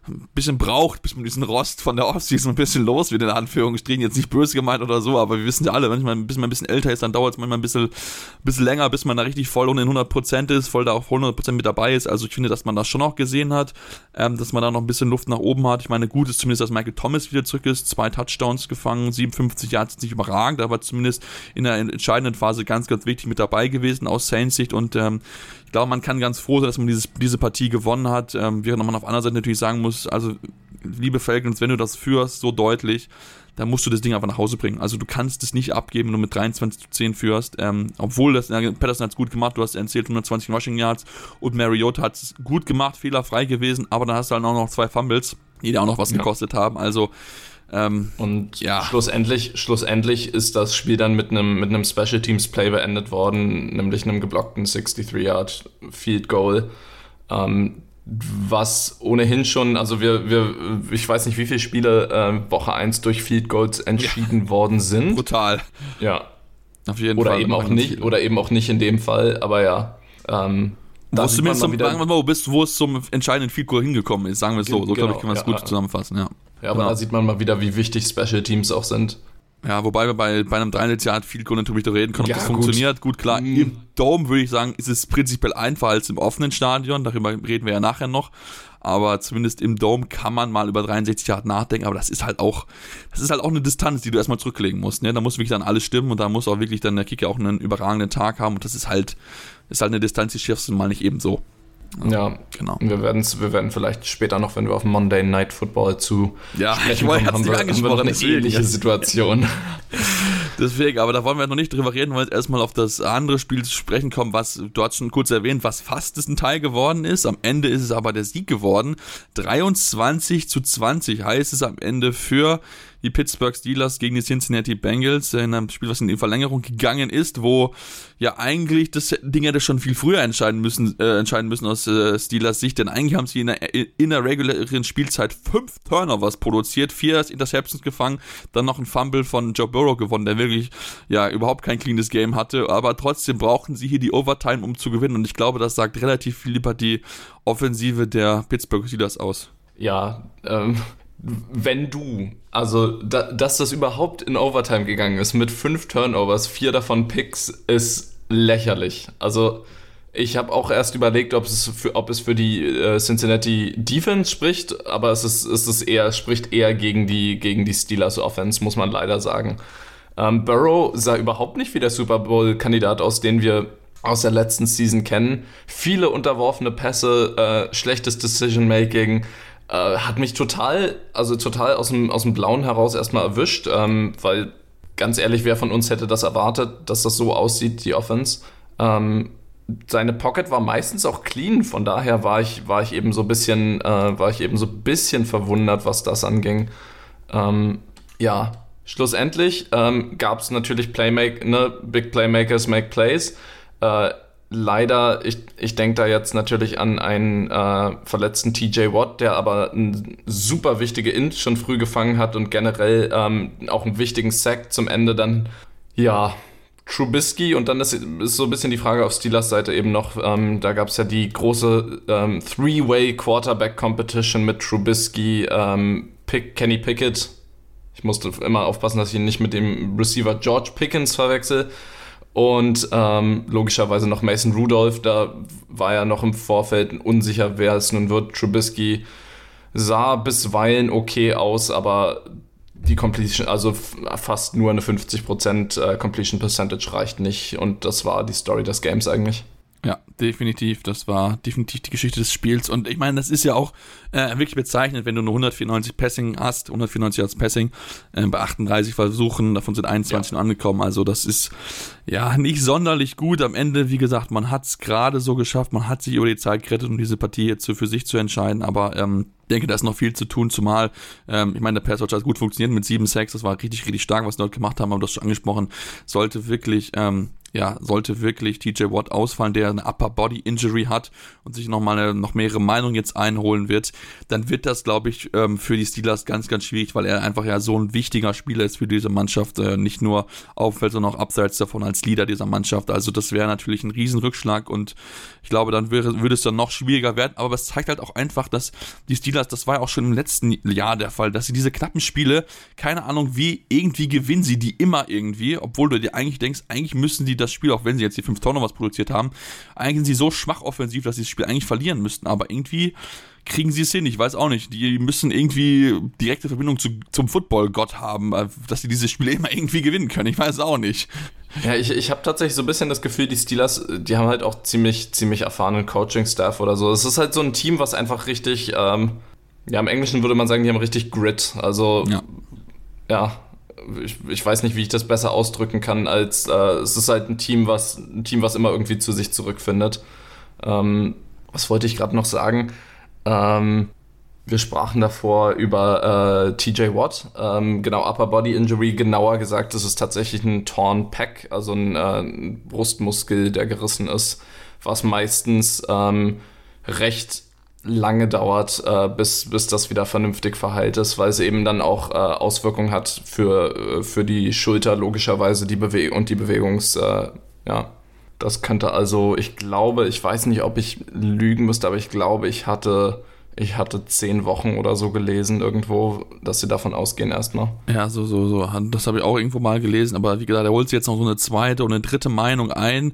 ein bisschen braucht, bis man diesen Rost von der Offseason ein bisschen los wird, in Anführungsstrichen. Jetzt nicht böse gemeint oder so, aber wir wissen ja alle, manchmal, bis man ein bisschen älter ist, dann dauert es manchmal ein bisschen, bisschen länger, bis man da richtig voll unter den 100% ist, voll da auf 100% mit dabei ist. Also ich finde, dass man das schon auch gesehen hat, ähm, dass man da noch ein bisschen Luft nach oben hat. Ich meine, gut ist zumindest, dass Michael Thomas wieder zurück ist, zwei Touchdowns gefangen, 57 Jahre ist nicht überragend, aber zumindest in der entscheidenden Phase ganz, ganz wichtig mit dabei gewesen aus Saints Sicht und ähm, ich glaube, man kann ganz froh sein, dass man dieses, diese Partie gewonnen hat. Ähm, während man auf einer Seite natürlich sagen muss, also liebe Falcons, wenn du das führst, so deutlich, dann musst du das Ding einfach nach Hause bringen. Also du kannst es nicht abgeben, wenn du mit 23 zu 10 führst. Ähm, obwohl das, ja, Patterson hat es gut gemacht, du hast erzählt 120 Rushing Yards und Mariota hat es gut gemacht, fehlerfrei gewesen, aber dann hast du halt auch noch zwei Fumbles, die dir auch noch was ja. gekostet haben. Also ähm, und ja. schlussendlich, schlussendlich ist das Spiel dann mit einem mit einem Special Teams Play beendet worden, nämlich einem geblockten 63-Yard Field Goal. Ähm, was ohnehin schon, also wir, wir, ich weiß nicht, wie viele Spiele äh, Woche 1 durch Field Goals entschieden ja. worden sind. Brutal. Ja. Auf jeden oder Fall. Eben auch nicht, oder eben auch nicht in dem Fall, aber ja. Ähm, da wo, zumindest zum, sagen wir mal, wo, bist, wo es zum entscheidenden Field Goal hingekommen ist, sagen wir es so. So, genau, glaube ich, kann man es ja, gut ja. zusammenfassen, ja. Ja, aber genau. da sieht man mal wieder, wie wichtig Special Teams auch sind. Ja, wobei wir bei, bei einem 3 Jahr viel Grund natürlich darüber reden können, ob ja, das gut. funktioniert. Gut, klar, mhm. im Dome würde ich sagen, ist es prinzipiell einfacher als im offenen Stadion. Darüber reden wir ja nachher noch. Aber zumindest im Dome kann man mal über 63 Yard nachdenken. Aber das ist halt auch, das ist halt auch eine Distanz, die du erstmal zurücklegen musst. Ne? Da muss wirklich dann alles stimmen und da muss auch wirklich dann der Kicker auch einen überragenden Tag haben. Und das ist halt, ist halt eine Distanz, die schaffst du mal nicht eben so. Ja, genau. Wir, werden's, wir werden vielleicht später noch, wenn wir auf Monday Night Football zu ja, sprechen kommen, haben, wir, haben wir eine ähnliche Situation. Deswegen, aber da wollen wir noch nicht drüber reden, weil wir jetzt erstmal auf das andere Spiel zu sprechen kommen, was du hast schon kurz erwähnt, was fast ein Teil geworden ist. Am Ende ist es aber der Sieg geworden. 23 zu 20 heißt es am Ende für die Pittsburgh Steelers gegen die Cincinnati Bengals in einem Spiel, was in die Verlängerung gegangen ist, wo ja eigentlich das Ding hätte schon viel früher entscheiden müssen, äh, entscheiden müssen aus äh, Steelers Sicht, denn eigentlich haben sie in der, in der regulären Spielzeit fünf Turnovers produziert, vier Interceptions gefangen, dann noch ein Fumble von Joe Burrow gewonnen, der wirklich ja überhaupt kein cleanes Game hatte, aber trotzdem brauchten sie hier die Overtime, um zu gewinnen und ich glaube, das sagt relativ viel über die Offensive der Pittsburgh Steelers aus. Ja, ähm, wenn du, also da, dass das überhaupt in Overtime gegangen ist mit fünf Turnovers, vier davon Picks, ist lächerlich. Also ich habe auch erst überlegt, ob es für, ob es für die äh, Cincinnati Defense spricht, aber es ist, es ist eher, spricht eher gegen die, gegen die Steelers Offense, muss man leider sagen. Ähm, Burrow sah überhaupt nicht wie der Super Bowl-Kandidat aus, den wir aus der letzten Season kennen. Viele unterworfene Pässe, äh, schlechtes Decision-Making, äh, hat mich total, also total aus dem, aus dem Blauen heraus erstmal erwischt, ähm, weil ganz ehrlich, wer von uns hätte das erwartet, dass das so aussieht, die Offense. Ähm, seine Pocket war meistens auch clean, von daher war ich, war ich eben so ein bisschen, äh, war ich eben so ein bisschen verwundert, was das anging. Ähm, ja, schlussendlich ähm, gab es natürlich Playmaker, ne, Big Playmakers make plays. Äh, leider, ich, ich denke da jetzt natürlich an einen äh, verletzten TJ Watt, der aber eine super wichtige Int schon früh gefangen hat und generell ähm, auch einen wichtigen Sack zum Ende dann, ja, Trubisky und dann ist, ist so ein bisschen die Frage auf Steelers Seite eben noch, ähm, da gab es ja die große ähm, Three-Way Quarterback Competition mit Trubisky, ähm, Pick, Kenny Pickett. Ich musste immer aufpassen, dass ich ihn nicht mit dem Receiver George Pickens verwechsel und ähm, logischerweise noch Mason Rudolph, da war ja noch im Vorfeld unsicher, wer es nun wird. Trubisky sah bisweilen okay aus, aber die Completion, also fast nur eine 50% äh, Completion Percentage reicht nicht und das war die Story des Games eigentlich. Ja, definitiv. Das war definitiv die Geschichte des Spiels. Und ich meine, das ist ja auch äh, wirklich bezeichnend, wenn du nur 194 Passing hast, 194 Yards Passing äh, bei 38 Versuchen, davon sind 21 ja. nur angekommen. Also das ist ja nicht sonderlich gut. Am Ende, wie gesagt, man hat es gerade so geschafft, man hat sich über die Zeit gerettet, um diese Partie jetzt für sich zu entscheiden. Aber ähm, denke, da ist noch viel zu tun, zumal, ähm, ich meine, der Pass hat gut funktioniert mit 7-6, das war richtig, richtig stark, was sie dort gemacht haben, haben das schon angesprochen, sollte wirklich ähm, ja, sollte wirklich TJ Watt ausfallen, der eine Upper Body Injury hat und sich nochmal eine, noch mehrere Meinungen jetzt einholen wird, dann wird das, glaube ich, ähm, für die Steelers ganz, ganz schwierig, weil er einfach ja so ein wichtiger Spieler ist für diese Mannschaft, äh, nicht nur auffällt, sondern auch abseits davon als Leader dieser Mannschaft. Also das wäre natürlich ein Riesenrückschlag und ich glaube, dann wäre, würde es dann noch schwieriger werden, aber es zeigt halt auch einfach, dass die Steelers, das war ja auch schon im letzten Jahr der Fall, dass sie diese knappen Spiele, keine Ahnung wie, irgendwie gewinnen sie die immer irgendwie, obwohl du dir eigentlich denkst, eigentlich müssen die das Spiel, auch wenn sie jetzt die fünf was produziert haben, eigentlich sind sie so schwach offensiv, dass sie das Spiel eigentlich verlieren müssten. Aber irgendwie kriegen sie es hin. Ich weiß auch nicht. Die müssen irgendwie direkte Verbindung zu, zum Football-Gott haben, äh, dass sie dieses Spiel immer irgendwie gewinnen können. Ich weiß auch nicht. Ja, ich, ich habe tatsächlich so ein bisschen das Gefühl, die Steelers, die haben halt auch ziemlich, ziemlich erfahrenen Coaching-Staff oder so. Es ist halt so ein Team, was einfach richtig, ähm, ja, im Englischen würde man sagen, die haben richtig Grit. Also, ja, ja ich, ich, weiß nicht, wie ich das besser ausdrücken kann, als äh, es ist halt ein Team, was ein Team, was immer irgendwie zu sich zurückfindet. Ähm, was wollte ich gerade noch sagen? Ähm, wir sprachen davor über äh, TJ Watt, ähm, genau Upper Body Injury, genauer gesagt, das ist tatsächlich ein Torn Pack, also ein, äh, ein Brustmuskel, der gerissen ist, was meistens ähm, recht lange dauert, äh, bis, bis das wieder vernünftig verheilt ist, weil es eben dann auch äh, Auswirkungen hat für, äh, für die Schulter logischerweise die Bewe und die Bewegungs, äh, ja. Das könnte also, ich glaube, ich weiß nicht, ob ich lügen müsste, aber ich glaube, ich hatte ich hatte zehn Wochen oder so gelesen irgendwo, dass sie davon ausgehen erstmal. Ja, so, so, so. Das habe ich auch irgendwo mal gelesen, aber wie gesagt, er holt sich jetzt noch so eine zweite und eine dritte Meinung ein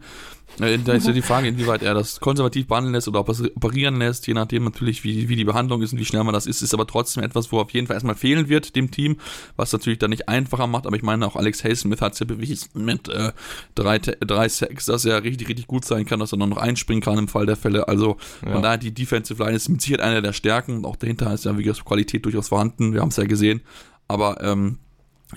da ist ja die Frage, inwieweit er das konservativ behandeln lässt oder ob er es operieren lässt, je nachdem natürlich, wie, wie die Behandlung ist und wie schnell man das ist, ist aber trotzdem etwas, wo auf jeden Fall erstmal fehlen wird, dem Team, was natürlich dann nicht einfacher macht, aber ich meine, auch Alex Haysmith hat es ja bewiesen mit äh, drei, drei Sacks, dass er richtig, richtig gut sein kann, dass er noch einspringen kann im Fall der Fälle, also von ja. daher die Defensive Line ist mit Sicherheit einer der Stärken und auch dahinter ist ja, wie gesagt, Qualität durchaus vorhanden, wir haben es ja gesehen, aber ähm,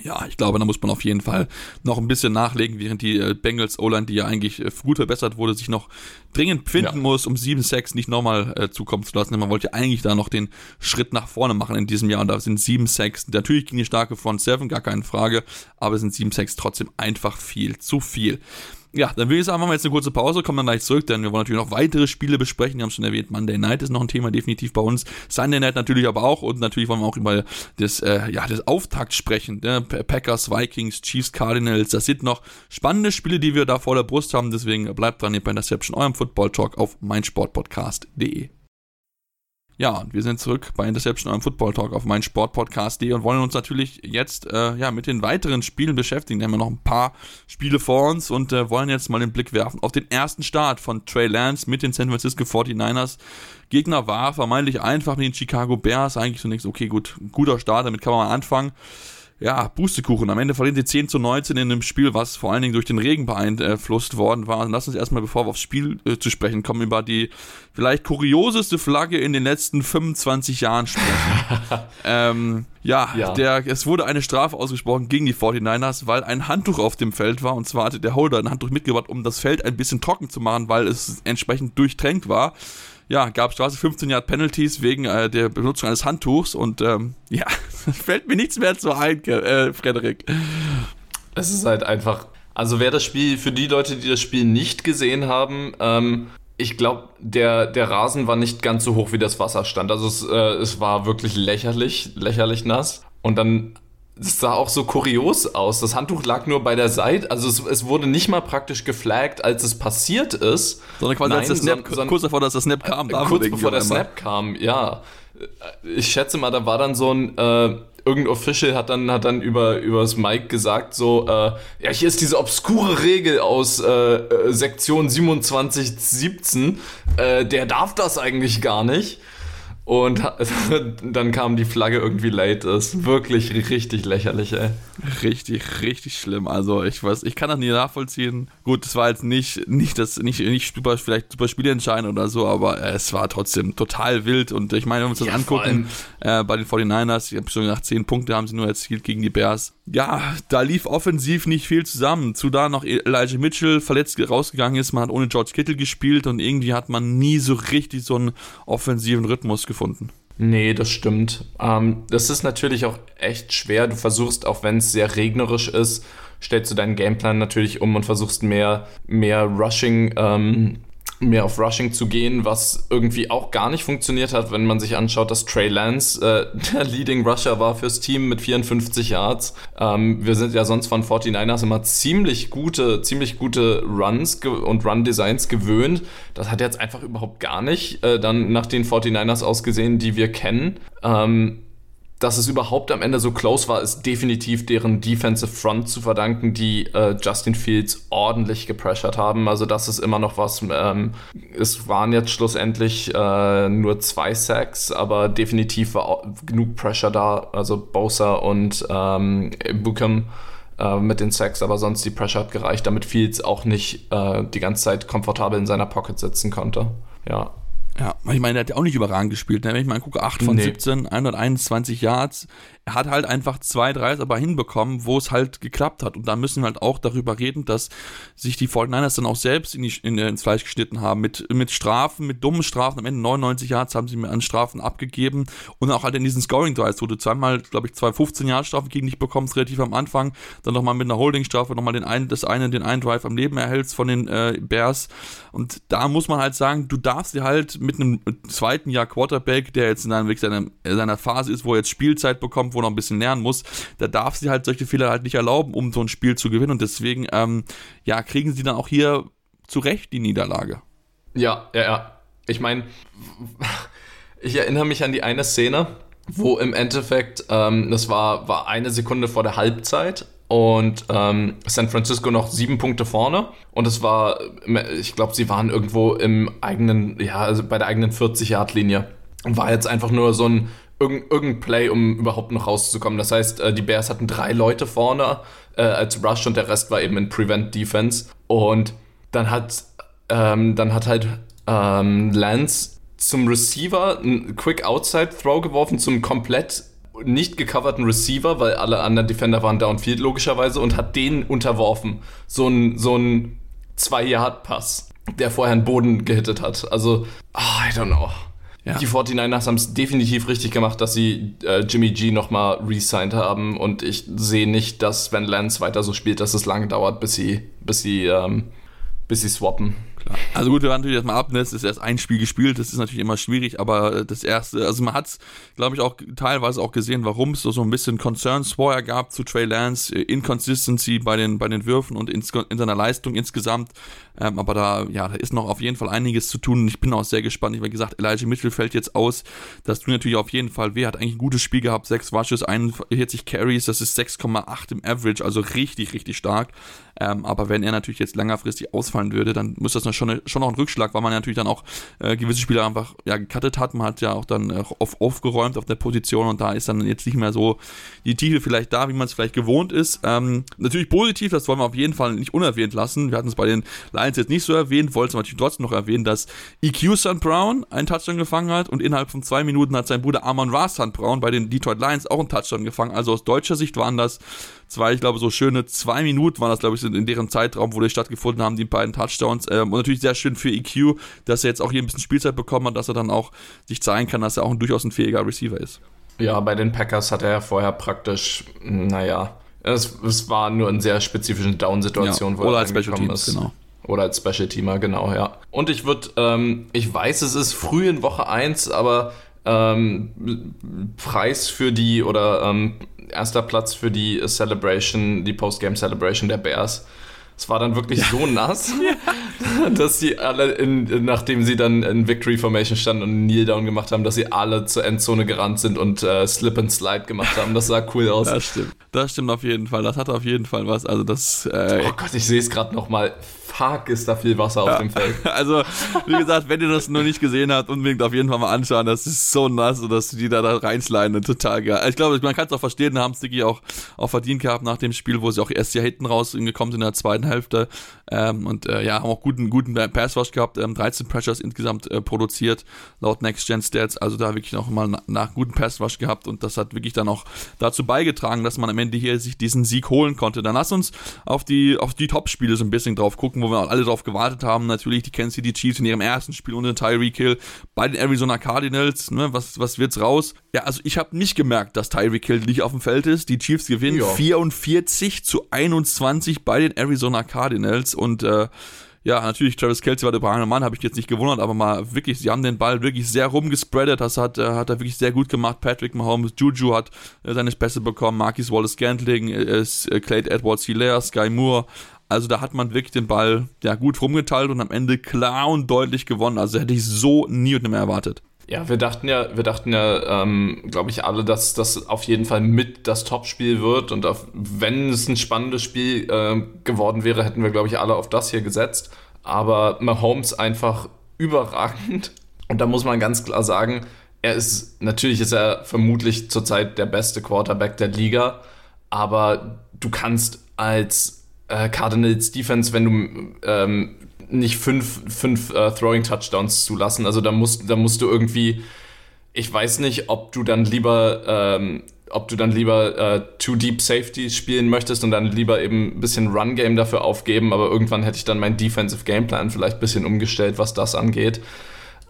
ja, ich glaube, da muss man auf jeden Fall noch ein bisschen nachlegen, während die äh, Bengals O-Line, die ja eigentlich äh, gut verbessert wurde, sich noch dringend finden ja. muss, um 7 Sacks nicht nochmal äh, zukommen zu lassen. Man wollte ja eigentlich da noch den Schritt nach vorne machen in diesem Jahr und da sind 7 Sacks, natürlich ging die starke Front 7, gar keine Frage, aber sind 7 Sacks trotzdem einfach viel zu viel. Ja, dann will ich sagen, machen wir jetzt eine kurze Pause, kommen dann gleich zurück, denn wir wollen natürlich noch weitere Spiele besprechen. Wir haben schon erwähnt, Monday Night ist noch ein Thema definitiv bei uns. Sunday Night natürlich aber auch und natürlich wollen wir auch über das, äh, ja, das Auftakt sprechen. Ne? Packers, Vikings, Chiefs, Cardinals. Das sind noch spannende Spiele, die wir da vor der Brust haben. Deswegen bleibt dran hier bei Interception, eurem Football Talk auf meinsportpodcast.de. Ja, und wir sind zurück bei Interception, eurem Football Talk auf meinen Sportpodcast.de und wollen uns natürlich jetzt äh, ja, mit den weiteren Spielen beschäftigen. Da haben wir noch ein paar Spiele vor uns und äh, wollen jetzt mal den Blick werfen auf den ersten Start von Trey Lance mit den San Francisco 49ers. Gegner war vermeintlich einfach mit den Chicago Bears. Eigentlich zunächst, okay, gut, guter Start, damit kann man mal anfangen ja, Pustekuchen. Am Ende verlieren sie 10 zu 19 in einem Spiel, was vor allen Dingen durch den Regen beeinflusst worden war. Und lass uns erstmal, bevor wir aufs Spiel äh, zu sprechen kommen, über die vielleicht kurioseste Flagge in den letzten 25 Jahren sprechen. ähm, ja, ja, Der, es wurde eine Strafe ausgesprochen gegen die 49ers, weil ein Handtuch auf dem Feld war. Und zwar hatte der Holder ein Handtuch mitgebracht, um das Feld ein bisschen trocken zu machen, weil es entsprechend durchtränkt war ja, gab Straße 15 Yard Penalties wegen äh, der Benutzung eines Handtuchs und ähm, ja, fällt mir nichts mehr zu ein, äh, Frederik. Es ist halt einfach, also wer das Spiel, für die Leute, die das Spiel nicht gesehen haben, ähm, ich glaube, der, der Rasen war nicht ganz so hoch, wie das Wasser stand. Also es, äh, es war wirklich lächerlich, lächerlich nass. Und dann es sah auch so kurios aus. Das Handtuch lag nur bei der Seite, also es, es wurde nicht mal praktisch geflaggt, als es passiert ist. Sondern quasi Nein, als der Snap, sondern, kurz davor, dass der Snap kam. Äh, kurz bevor der Snap kam, ja. Ich schätze mal, da war dann so ein, äh, irgendein Official hat dann, hat dann über, über das Mic gesagt, so, äh, ja, hier ist diese obskure Regel aus äh, äh Sektion 2717, äh, der darf das eigentlich gar nicht. Und dann kam die Flagge irgendwie late. Das ist wirklich richtig lächerlich, ey. Richtig, richtig schlimm. Also ich weiß, ich kann das nie nachvollziehen. Gut, es war jetzt nicht, nicht das, nicht, nicht super, vielleicht super Spielentscheidend oder so, aber es war trotzdem total wild. Und ich meine, wenn wir uns das ja, angucken, äh, bei den 49ers, ich habe schon gesagt, 10 Punkte haben sie nur erzielt gegen die Bears. Ja, da lief offensiv nicht viel zusammen. Zu da noch Elijah Mitchell verletzt rausgegangen ist, man hat ohne George Kittle gespielt und irgendwie hat man nie so richtig so einen offensiven Rhythmus gefunden gefunden. Nee, das stimmt. Ähm, das ist natürlich auch echt schwer. Du versuchst, auch wenn es sehr regnerisch ist, stellst du deinen Gameplan natürlich um und versuchst mehr, mehr Rushing ähm, mehr auf Rushing zu gehen, was irgendwie auch gar nicht funktioniert hat, wenn man sich anschaut, dass Trey Lance äh, der Leading Rusher war fürs Team mit 54 Yards. Ähm, wir sind ja sonst von 49ers immer ziemlich gute, ziemlich gute Runs und Run-Designs gewöhnt. Das hat jetzt einfach überhaupt gar nicht äh, dann nach den 49ers ausgesehen, die wir kennen. Ähm, dass es überhaupt am Ende so close war, ist definitiv deren Defensive Front zu verdanken, die äh, Justin Fields ordentlich gepressured haben. Also das ist immer noch was. Ähm, es waren jetzt schlussendlich äh, nur zwei Sacks, aber definitiv war genug Pressure da. Also Bosa und ähm, Buchem äh, mit den Sacks, aber sonst die Pressure hat gereicht, damit Fields auch nicht äh, die ganze Zeit komfortabel in seiner Pocket sitzen konnte. Ja, ja, ich meine, der hat ja auch nicht überragend gespielt. Ne? Wenn ich mal gucke, 8 von nee. 17, 121 Yards, hat halt einfach zwei, drei aber hinbekommen, wo es halt geklappt hat. Und da müssen wir halt auch darüber reden, dass sich die 49ers dann auch selbst in die, in, ins Fleisch geschnitten haben. Mit, mit Strafen, mit dummen Strafen. Am Ende 99 Yards haben sie mir an Strafen abgegeben. Und auch halt in diesen Scoring Drives, wo du zweimal, glaube ich, zwei 15 Yard Strafen gegen dich bekommst, relativ am Anfang. Dann nochmal mit einer Holding Strafe nochmal den einen, das eine, den einen Drive am Leben erhältst von den äh, Bears. Und da muss man halt sagen, du darfst dir halt mit einem zweiten Jahr Quarterback, der jetzt in seiner, seiner Phase ist, wo er jetzt Spielzeit bekommt, wo noch ein bisschen lernen muss, da darf sie halt solche Fehler halt nicht erlauben, um so ein Spiel zu gewinnen. Und deswegen, ähm, ja, kriegen sie dann auch hier zurecht die Niederlage. Ja, ja, ja. Ich meine, ich erinnere mich an die eine Szene, wo im Endeffekt, ähm, das war, war eine Sekunde vor der Halbzeit und ähm, San Francisco noch sieben Punkte vorne. Und es war, ich glaube, sie waren irgendwo im eigenen, ja, also bei der eigenen 40-Yard-Linie. Und war jetzt einfach nur so ein irgendein, irgendein Play, um überhaupt noch rauszukommen. Das heißt, äh, die Bears hatten drei Leute vorne äh, als Rush und der Rest war eben in Prevent Defense. Und dann hat, ähm, dann hat halt ähm, Lance zum Receiver einen Quick Outside Throw geworfen, zum komplett nicht gecoverten Receiver, weil alle anderen Defender waren downfield logischerweise und hat den unterworfen. So ein, so ein Zwei-Yard-Pass, der vorher einen Boden gehittet hat. Also, oh, I don't know. Die 49ers haben es definitiv richtig gemacht, dass sie äh, Jimmy G nochmal re-signed haben und ich sehe nicht, dass wenn Lance weiter so spielt, dass es lange dauert, bis sie, bis sie, ähm, bis sie swappen. Also gut, wir waren natürlich erstmal ab, ne? es ist erst ein Spiel gespielt, das ist natürlich immer schwierig, aber das erste, also man hat es, glaube ich, auch teilweise auch gesehen, warum es so, so ein bisschen Concerns vorher gab zu Trey Lance, äh, Inconsistency bei den, bei den Würfen und in, in seiner Leistung insgesamt. Ähm, aber da, ja, da ist noch auf jeden Fall einiges zu tun. Ich bin auch sehr gespannt. Ich habe gesagt, Elijah Mitchell fällt jetzt aus. Das tut natürlich auf jeden Fall weh. Hat eigentlich ein gutes Spiel gehabt. Sechs Washes, 41 Carries. Das ist 6,8 im Average. Also richtig, richtig stark. Ähm, aber wenn er natürlich jetzt längerfristig ausfallen würde, dann muss das schon, schon noch ein Rückschlag, weil man natürlich dann auch äh, gewisse Spieler einfach ja, gecuttet hat. Man hat ja auch dann äh, auf, aufgeräumt auf der Position und da ist dann jetzt nicht mehr so die Tiefe vielleicht da, wie man es vielleicht gewohnt ist. Ähm, natürlich positiv, das wollen wir auf jeden Fall nicht unerwähnt lassen. Wir hatten es bei den Lions jetzt nicht so erwähnt, wollte es natürlich trotzdem noch erwähnen, dass EQ St. Brown einen Touchdown gefangen hat und innerhalb von zwei Minuten hat sein Bruder Amon Ra St. Brown bei den Detroit Lions auch einen Touchdown gefangen. Also aus deutscher Sicht waren das zwei, ich glaube, so schöne zwei Minuten waren das, glaube ich, in deren Zeitraum, wo die stattgefunden haben, die beiden Touchdowns. Ähm, und natürlich sehr schön für EQ, dass er jetzt auch hier ein bisschen Spielzeit bekommen hat, dass er dann auch sich zeigen kann, dass er auch ein durchaus ein fähiger Receiver ist. Ja, bei den Packers hat er ja vorher praktisch, naja, es, es war nur in sehr spezifischen Down-Situationen, ja, wo er als Special Teams, ist. genau. Oder als Special Teamer, genau, ja. Und ich würde, ähm, ich weiß, es ist früh in Woche 1, aber ähm, Preis für die oder ähm, erster Platz für die Celebration, die Postgame Celebration der Bears es war dann wirklich ja. so nass, ja. dass sie alle, in, nachdem sie dann in Victory Formation standen und Kneel Down gemacht haben, dass sie alle zur Endzone gerannt sind und äh, Slip and Slide gemacht haben. Das sah cool aus. Das stimmt. Das stimmt auf jeden Fall. Das hat auf jeden Fall was. Also das. Äh, oh Gott, ich sehe es gerade nochmal. Tag ist da viel Wasser auf dem Feld. Also, wie gesagt, wenn ihr das noch nicht gesehen habt, unbedingt auf jeden Fall mal anschauen. Das ist so nass, dass die da, da reinsliden. Total geil. Ich glaube, man kann es auch verstehen, da haben Sticky auch, auch verdient gehabt nach dem Spiel, wo sie auch erst hier hinten rausgekommen sind in der zweiten Hälfte. Ähm, und äh, ja, haben auch guten, guten Passwash gehabt. Ähm, 13 Pressures insgesamt äh, produziert, laut Next Gen Stats. Also da wirklich noch mal nach, nach guten Passwash gehabt. Und das hat wirklich dann auch dazu beigetragen, dass man am Ende hier sich diesen Sieg holen konnte. Dann lass uns auf die, auf die Top-Spiele so ein bisschen drauf gucken, wo wir auch alle drauf gewartet haben. Natürlich die Kansas City Chiefs in ihrem ersten Spiel ohne Tyreek Hill bei den Arizona Cardinals. Ne, was, was wird's raus? Ja, also ich habe nicht gemerkt, dass Tyreek Hill nicht auf dem Feld ist. Die Chiefs gewinnen ja. 44 zu 21 bei den Arizona Cardinals und äh, ja, natürlich, Travis Kelsey war der überragende Mann, habe ich jetzt nicht gewundert, aber mal wirklich, sie haben den Ball wirklich sehr rumgespreadet, das hat, äh, hat er wirklich sehr gut gemacht. Patrick Mahomes, Juju hat äh, seine Pässe bekommen, Marquis Wallace Gantling, äh, äh, Clayton Edwards Hilaire, Sky Moore, also da hat man wirklich den Ball ja gut rumgeteilt und am Ende klar und deutlich gewonnen. Also hätte ich so nie und nimmer erwartet. Ja, wir dachten ja, wir dachten ja, ähm, glaube ich, alle, dass das auf jeden Fall mit das Topspiel wird. Und auf, wenn es ein spannendes Spiel äh, geworden wäre, hätten wir, glaube ich, alle auf das hier gesetzt. Aber Mahomes einfach überragend. Und da muss man ganz klar sagen, er ist, natürlich ist er vermutlich zurzeit der beste Quarterback der Liga. Aber du kannst als äh, Cardinals Defense, wenn du ähm, nicht fünf, fünf äh, Throwing Touchdowns zulassen. Also da musst, da musst du irgendwie, ich weiß nicht, ob du dann lieber, ähm, ob du dann lieber äh, Too Deep Safety spielen möchtest und dann lieber eben ein bisschen Run Game dafür aufgeben, aber irgendwann hätte ich dann mein Defensive Gameplan vielleicht ein bisschen umgestellt, was das angeht.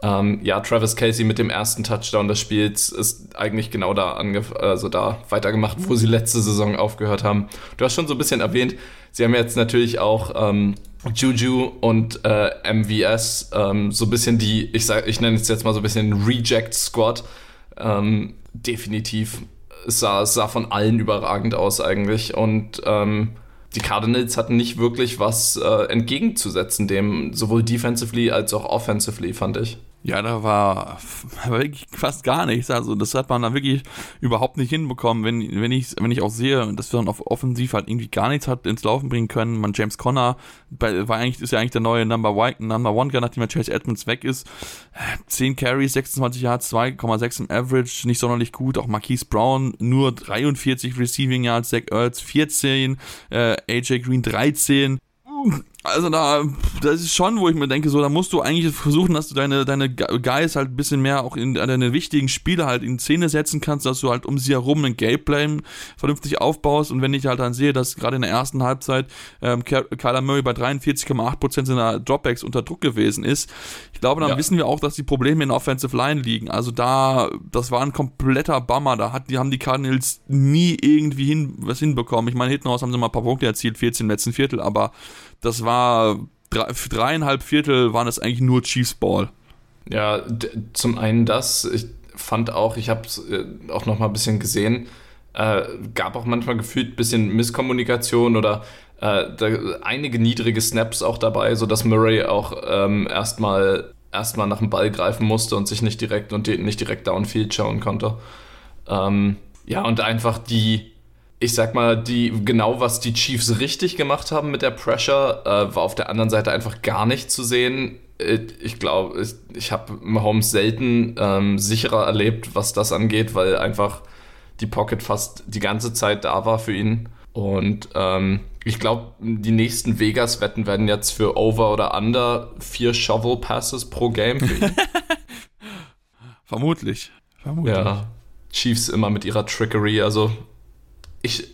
Ähm, ja, Travis Casey mit dem ersten Touchdown des Spiels ist eigentlich genau da, also da weitergemacht, wo sie letzte Saison aufgehört haben. Du hast schon so ein bisschen erwähnt, sie haben jetzt natürlich auch ähm, Juju und äh, MVS ähm, so ein bisschen die, ich sag, ich nenne es jetzt mal so ein bisschen Reject Squad. Ähm, definitiv. Sah, sah von allen überragend aus eigentlich und ähm, die Cardinals hatten nicht wirklich was äh, entgegenzusetzen, dem sowohl defensively als auch offensively, fand ich. Ja, da war, war wirklich fast gar nichts. Also das hat man da wirklich überhaupt nicht hinbekommen, wenn, wenn ich wenn ich auch sehe, dass wir dann auf offensiv halt irgendwie gar nichts hat ins Laufen bringen können. Man James Conner bei, war eigentlich ist ja eigentlich der neue Number One, Number One Guy, nachdem Chase Edmonds weg ist. 10 Carries, 26 Yards, 2,6 im Average, nicht sonderlich gut. Auch Marquise Brown nur 43 Receiving Yards, Zach Ertz 14, äh, AJ Green 13 also da, das ist schon, wo ich mir denke, so, da musst du eigentlich versuchen, dass du deine, deine Guys halt ein bisschen mehr auch in deine wichtigen Spiele halt in Szene setzen kannst, dass du halt um sie herum einen Gameplay vernünftig aufbaust und wenn ich halt dann sehe, dass gerade in der ersten Halbzeit ähm, Kyler Murray bei 43,8% seiner Dropbacks unter Druck gewesen ist, ich glaube, dann ja. wissen wir auch, dass die Probleme in der Offensive Line liegen. Also da, das war ein kompletter Bummer, da hat, die haben die Cardinals nie irgendwie hin, was hinbekommen. Ich meine, hinten raus haben sie mal ein paar Punkte erzielt, 14 im letzten Viertel, aber das war drei, dreieinhalb Viertel waren es eigentlich nur Chiefs Ball. Ja, zum einen das, ich fand auch, ich habe es äh, auch noch mal ein bisschen gesehen, äh, gab auch manchmal gefühlt ein bisschen Misskommunikation oder äh, da, einige niedrige Snaps auch dabei, sodass Murray auch ähm, erstmal erstmal nach dem Ball greifen musste und sich nicht direkt und nicht direkt downfield schauen konnte. Ähm, ja, und einfach die, ich sag mal, die genau was die Chiefs richtig gemacht haben mit der Pressure, äh, war auf der anderen Seite einfach gar nicht zu sehen. Äh, ich glaube, ich, ich habe Mahomes selten ähm, sicherer erlebt, was das angeht, weil einfach die Pocket fast die ganze Zeit da war für ihn. Und ähm, ich glaube, die nächsten Vegas-Wetten werden jetzt für Over oder Under vier Shovel Passes pro Game für ihn. Vermutlich. Vermutlich. Ja. Chiefs immer mit ihrer Trickery, also ich,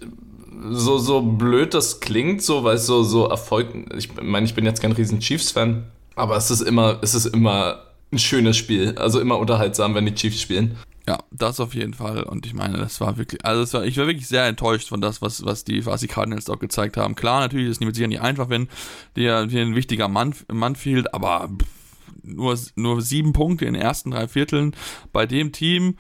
so, so blöd das klingt, so, weil es so, so Erfolg, ich meine, ich bin jetzt kein riesen Chiefs-Fan, aber es ist immer, es ist immer ein schönes Spiel, also immer unterhaltsam, wenn die Chiefs spielen. Ja, das auf jeden Fall. Und ich meine, das war wirklich, also war, ich war wirklich sehr enttäuscht von das, was, was die, was die Cardinals dort gezeigt haben. Klar, natürlich ist es mit sicher nicht einfach, wenn dir, dir ein wichtiger Mann, Mann fehlt, aber nur, nur sieben Punkte in den ersten drei Vierteln bei dem Team.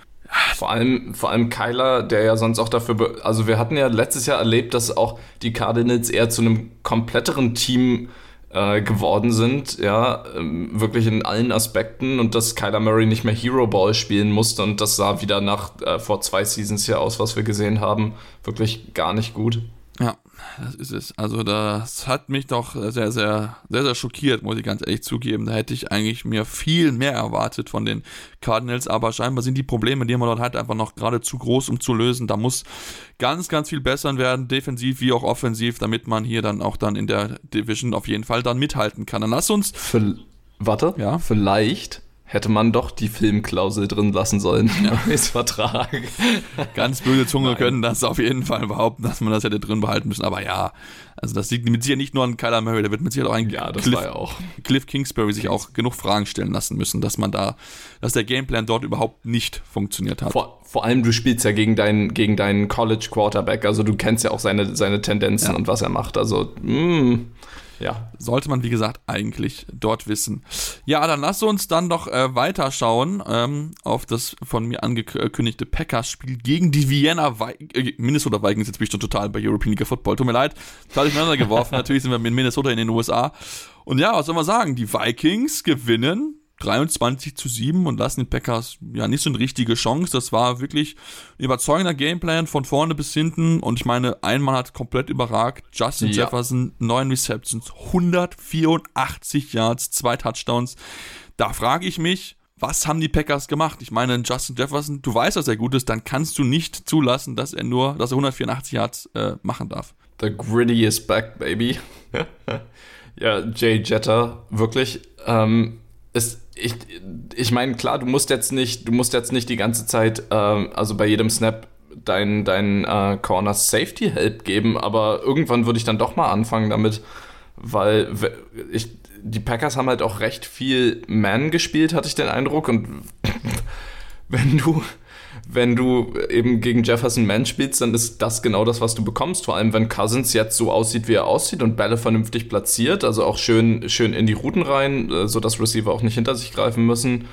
Vor allem, vor allem Kyler, der ja sonst auch dafür, also wir hatten ja letztes Jahr erlebt, dass auch die Cardinals eher zu einem kompletteren Team äh, geworden sind, ja, ähm, wirklich in allen Aspekten und dass Kyler Murray nicht mehr Hero Ball spielen musste und das sah wieder nach äh, vor zwei Seasons hier aus, was wir gesehen haben, wirklich gar nicht gut. Ja, das ist es. Also das hat mich doch sehr, sehr, sehr, sehr schockiert, muss ich ganz ehrlich zugeben. Da hätte ich eigentlich mir viel mehr erwartet von den Cardinals, aber scheinbar sind die Probleme, die man dort hat, einfach noch gerade zu groß, um zu lösen. Da muss ganz, ganz viel besser werden, defensiv wie auch offensiv, damit man hier dann auch dann in der Division auf jeden Fall dann mithalten kann. Dann lass uns. Für, warte, ja. vielleicht hätte man doch die Filmklausel drin lassen sollen ja. im Vertrag. Ganz böse Zunge Nein. können das auf jeden Fall behaupten, dass man das hätte drin behalten müssen. Aber ja, also das liegt mit Sicherheit nicht nur an Kyler Murray, da wird mit Sicherheit auch ein ja, Cliff, ja auch. Cliff Kingsbury sich auch genug Fragen stellen lassen müssen, dass man da, dass der Gameplan dort überhaupt nicht funktioniert hat. Vor, vor allem, du spielst ja gegen deinen, gegen deinen College Quarterback, also du kennst ja auch seine, seine Tendenzen ja. und was er macht. Also, mh, mm, ja. Sollte man, wie gesagt, eigentlich dort wissen. Ja, dann lass uns dann noch äh, weiterschauen ähm, auf das von mir angekündigte Packers-Spiel gegen die Vienna Vi äh, Minnesota Vikings. Jetzt bin ich schon total bei European League Football. Tut mir leid, total durcheinander geworfen. Natürlich sind wir in Minnesota in den USA. Und ja, was soll man sagen? Die Vikings gewinnen 23 zu 7 und lassen den Packers ja nicht so eine richtige Chance. Das war wirklich ein überzeugender Gameplan von vorne bis hinten und ich meine, ein Mann hat komplett überragt. Justin ja. Jefferson, 9 Receptions, 184 Yards, zwei Touchdowns. Da frage ich mich, was haben die Packers gemacht? Ich meine, Justin Jefferson, du weißt, dass er gut ist, dann kannst du nicht zulassen, dass er nur, dass er 184 Yards äh, machen darf. The gritty is back, baby. ja, Jay Jetter, wirklich. Ähm, es, ich, ich meine, klar, du musst jetzt nicht, du musst jetzt nicht die ganze Zeit, äh, also bei jedem Snap dein, dein äh, Corner Safety Help geben, aber irgendwann würde ich dann doch mal anfangen damit, weil ich, die Packers haben halt auch recht viel Man gespielt, hatte ich den Eindruck, und wenn du wenn du eben gegen Jefferson Man spielst, dann ist das genau das, was du bekommst. Vor allem, wenn Cousins jetzt so aussieht, wie er aussieht und Bälle vernünftig platziert, also auch schön, schön in die Routen rein, äh, sodass Receiver auch nicht hinter sich greifen müssen,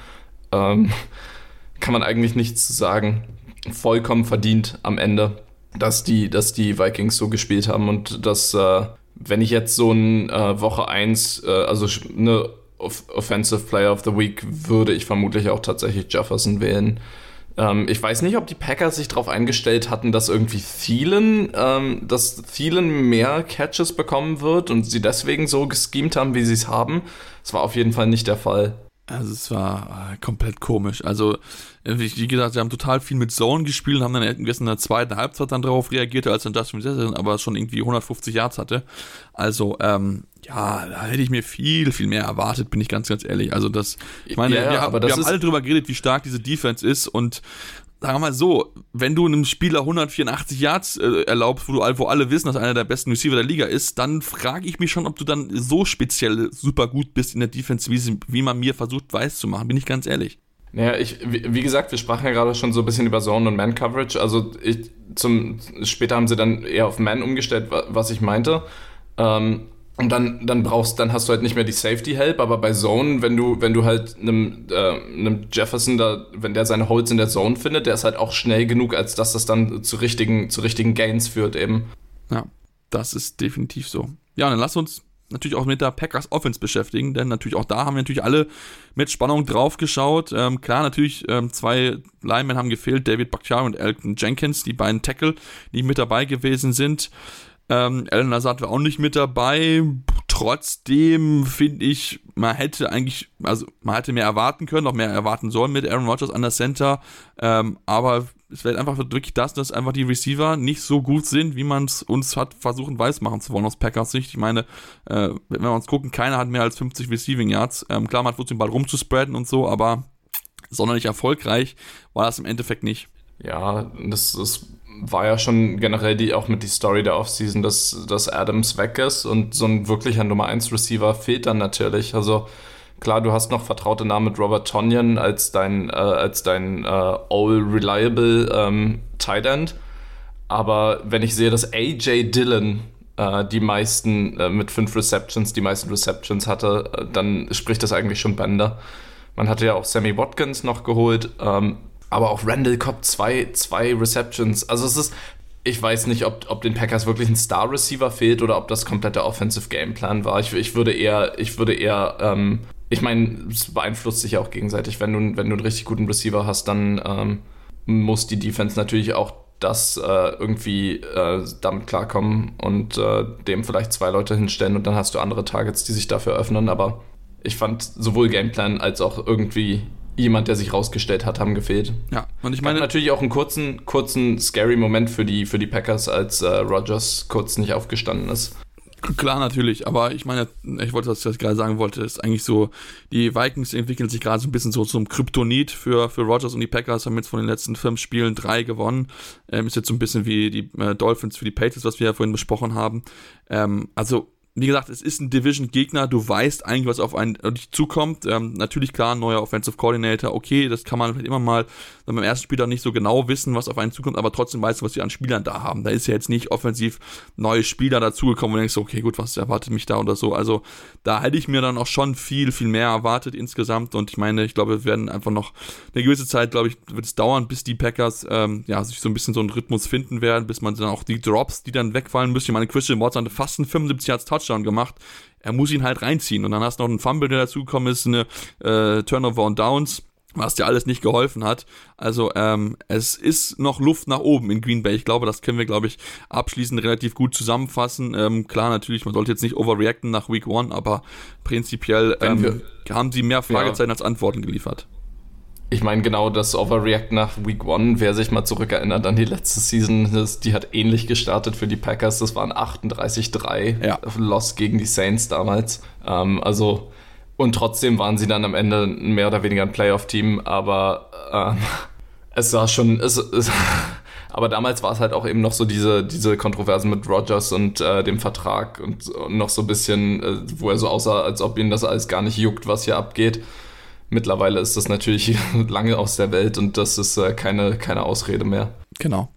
ähm, kann man eigentlich nichts sagen. Vollkommen verdient am Ende, dass die, dass die Vikings so gespielt haben und dass, äh, wenn ich jetzt so ein äh, Woche 1, äh, also eine Offensive Player of the Week, würde ich vermutlich auch tatsächlich Jefferson wählen. Ähm, ich weiß nicht, ob die Packers sich darauf eingestellt hatten, dass irgendwie Thielen, ähm, dass Thielen mehr Catches bekommen wird und sie deswegen so geschemt haben, wie sie es haben. Das war auf jeden Fall nicht der Fall. Also es war äh, komplett komisch. Also wie gesagt, sie haben total viel mit Zone gespielt und haben dann in der zweiten Halbzeit dann darauf reagiert, als dann Justin Jefferson aber schon irgendwie 150 Yards hatte. Also ähm, ja, da hätte ich mir viel, viel mehr erwartet, bin ich ganz, ganz ehrlich. Also das, ich meine, ja, wir, wir haben alle drüber geredet, wie stark diese Defense ist und sagen wir mal so, wenn du einem Spieler 184 Yards äh, erlaubst, wo, du, wo alle wissen, dass er einer der besten Receiver der Liga ist, dann frage ich mich schon, ob du dann so speziell super gut bist in der Defense, wie, wie man mir versucht weiß zu machen, bin ich ganz ehrlich. Naja, ich, wie gesagt, wir sprachen ja gerade schon so ein bisschen über Zone und Man-Coverage. Also ich, zum, später haben sie dann eher auf Man umgestellt, was ich meinte. Ähm, und dann, dann brauchst, dann hast du halt nicht mehr die Safety Help, aber bei Zone, wenn du, wenn du halt einem, äh, einem Jefferson da, wenn der seine Holds in der Zone findet, der ist halt auch schnell genug, als dass das dann zu richtigen, zu richtigen Gains führt eben. Ja, das ist definitiv so. Ja, dann lass uns natürlich auch mit der Packers Offense beschäftigen, denn natürlich auch da haben wir natürlich alle mit Spannung drauf geschaut. Ähm, klar, natürlich ähm, zwei Linemen haben gefehlt, David Bakhtiari und Elton Jenkins, die beiden Tackle, die mit dabei gewesen sind. Ähm, Alan Lazard war auch nicht mit dabei. Trotzdem finde ich, man hätte eigentlich, also man hätte mehr erwarten können, noch mehr erwarten sollen mit Aaron Rodgers an der Center. Ähm, aber es wäre einfach wirklich das, dass einfach die Receiver nicht so gut sind, wie man es uns hat versuchen weismachen zu wollen aus Packers Sicht. Ich meine, äh, wenn wir uns gucken, keiner hat mehr als 50 Receiving Yards. Ähm, klar, man hat versucht, den Ball rumzuspreaden und so, aber sonderlich erfolgreich war das im Endeffekt nicht. Ja, das ist war ja schon generell die auch mit die Story der Offseason, dass, dass Adams weg ist und so ein wirklicher Nummer 1 Receiver fehlt dann natürlich. Also klar, du hast noch vertraute Namen mit Robert Tonyan als dein, äh, als dein äh, all reliable ähm, Tight End. Aber wenn ich sehe, dass AJ Dillon äh, die meisten äh, mit fünf Receptions, die meisten Receptions hatte, äh, dann spricht das eigentlich schon Bänder. Man hatte ja auch Sammy Watkins noch geholt. Ähm, aber auch Randall Cobb zwei, zwei Receptions. Also es ist, ich weiß nicht, ob, ob den Packers wirklich ein Star-Receiver fehlt oder ob das komplette Offensive Gameplan war. Ich, ich würde eher, ich würde eher, ähm, ich meine, es beeinflusst sich ja auch gegenseitig. Wenn du, wenn du einen richtig guten Receiver hast, dann ähm, muss die Defense natürlich auch das äh, irgendwie äh, damit klarkommen und äh, dem vielleicht zwei Leute hinstellen und dann hast du andere Targets, die sich dafür öffnen. Aber ich fand sowohl Gameplan als auch irgendwie jemand, der sich rausgestellt hat, haben gefehlt. Ja, und ich meine natürlich auch einen kurzen, kurzen scary Moment für die, für die Packers, als äh, Rogers kurz nicht aufgestanden ist. Klar, natürlich, aber ich meine, ich wollte, was ich gerade sagen wollte, ist eigentlich so, die Vikings entwickeln sich gerade so ein bisschen so zum Kryptonit für, für Rogers und die Packers, haben jetzt von den letzten fünf Spielen drei gewonnen. Ähm, ist jetzt so ein bisschen wie die äh, Dolphins für die Patriots, was wir ja vorhin besprochen haben. Ähm, also wie gesagt, es ist ein Division-Gegner, du weißt eigentlich, was auf einen dich zukommt. Ähm, natürlich klar, neuer Offensive Coordinator, okay, das kann man vielleicht immer mal dann beim ersten Spiel dann nicht so genau wissen, was auf einen zukommt, aber trotzdem weißt du, was die an Spielern da haben. Da ist ja jetzt nicht offensiv neue Spieler dazugekommen und denkst, okay, gut, was erwartet mich da oder so. Also da hätte ich mir dann auch schon viel, viel mehr erwartet insgesamt und ich meine, ich glaube, wir werden einfach noch eine gewisse Zeit, glaube ich, wird es dauern, bis die Packers ähm, ja, sich so ein bisschen so einen Rhythmus finden werden, bis man dann auch die Drops, die dann wegfallen müssen. Ich meine, Christian Watson hatte fast einen 75 Yards Touch Touchdown gemacht. Er muss ihn halt reinziehen. Und dann hast du noch einen Fumble, der dazugekommen ist, eine äh, Turnover und Downs was dir alles nicht geholfen hat. Also ähm, es ist noch Luft nach oben in Green Bay. Ich glaube, das können wir, glaube ich, abschließend relativ gut zusammenfassen. Ähm, klar, natürlich, man sollte jetzt nicht overreacten nach Week One, aber prinzipiell ähm, haben sie mehr Fragezeichen ja. als Antworten geliefert ich meine, genau das Overreact nach Week One, wer sich mal zurückerinnert an die letzte Season, das, die hat ähnlich gestartet für die Packers. Das waren 38-3 ja. Loss gegen die Saints damals. Ähm, also, und trotzdem waren sie dann am Ende mehr oder weniger ein Playoff-Team, aber ähm, es war schon. Es, es, aber damals war es halt auch eben noch so diese, diese Kontroversen mit Rogers und äh, dem Vertrag und, und, noch so ein bisschen, äh, wo er so aussah, als ob ihn das alles gar nicht juckt, was hier abgeht. Mittlerweile ist das natürlich lange aus der Welt und das ist äh, keine, keine Ausrede mehr. Genau.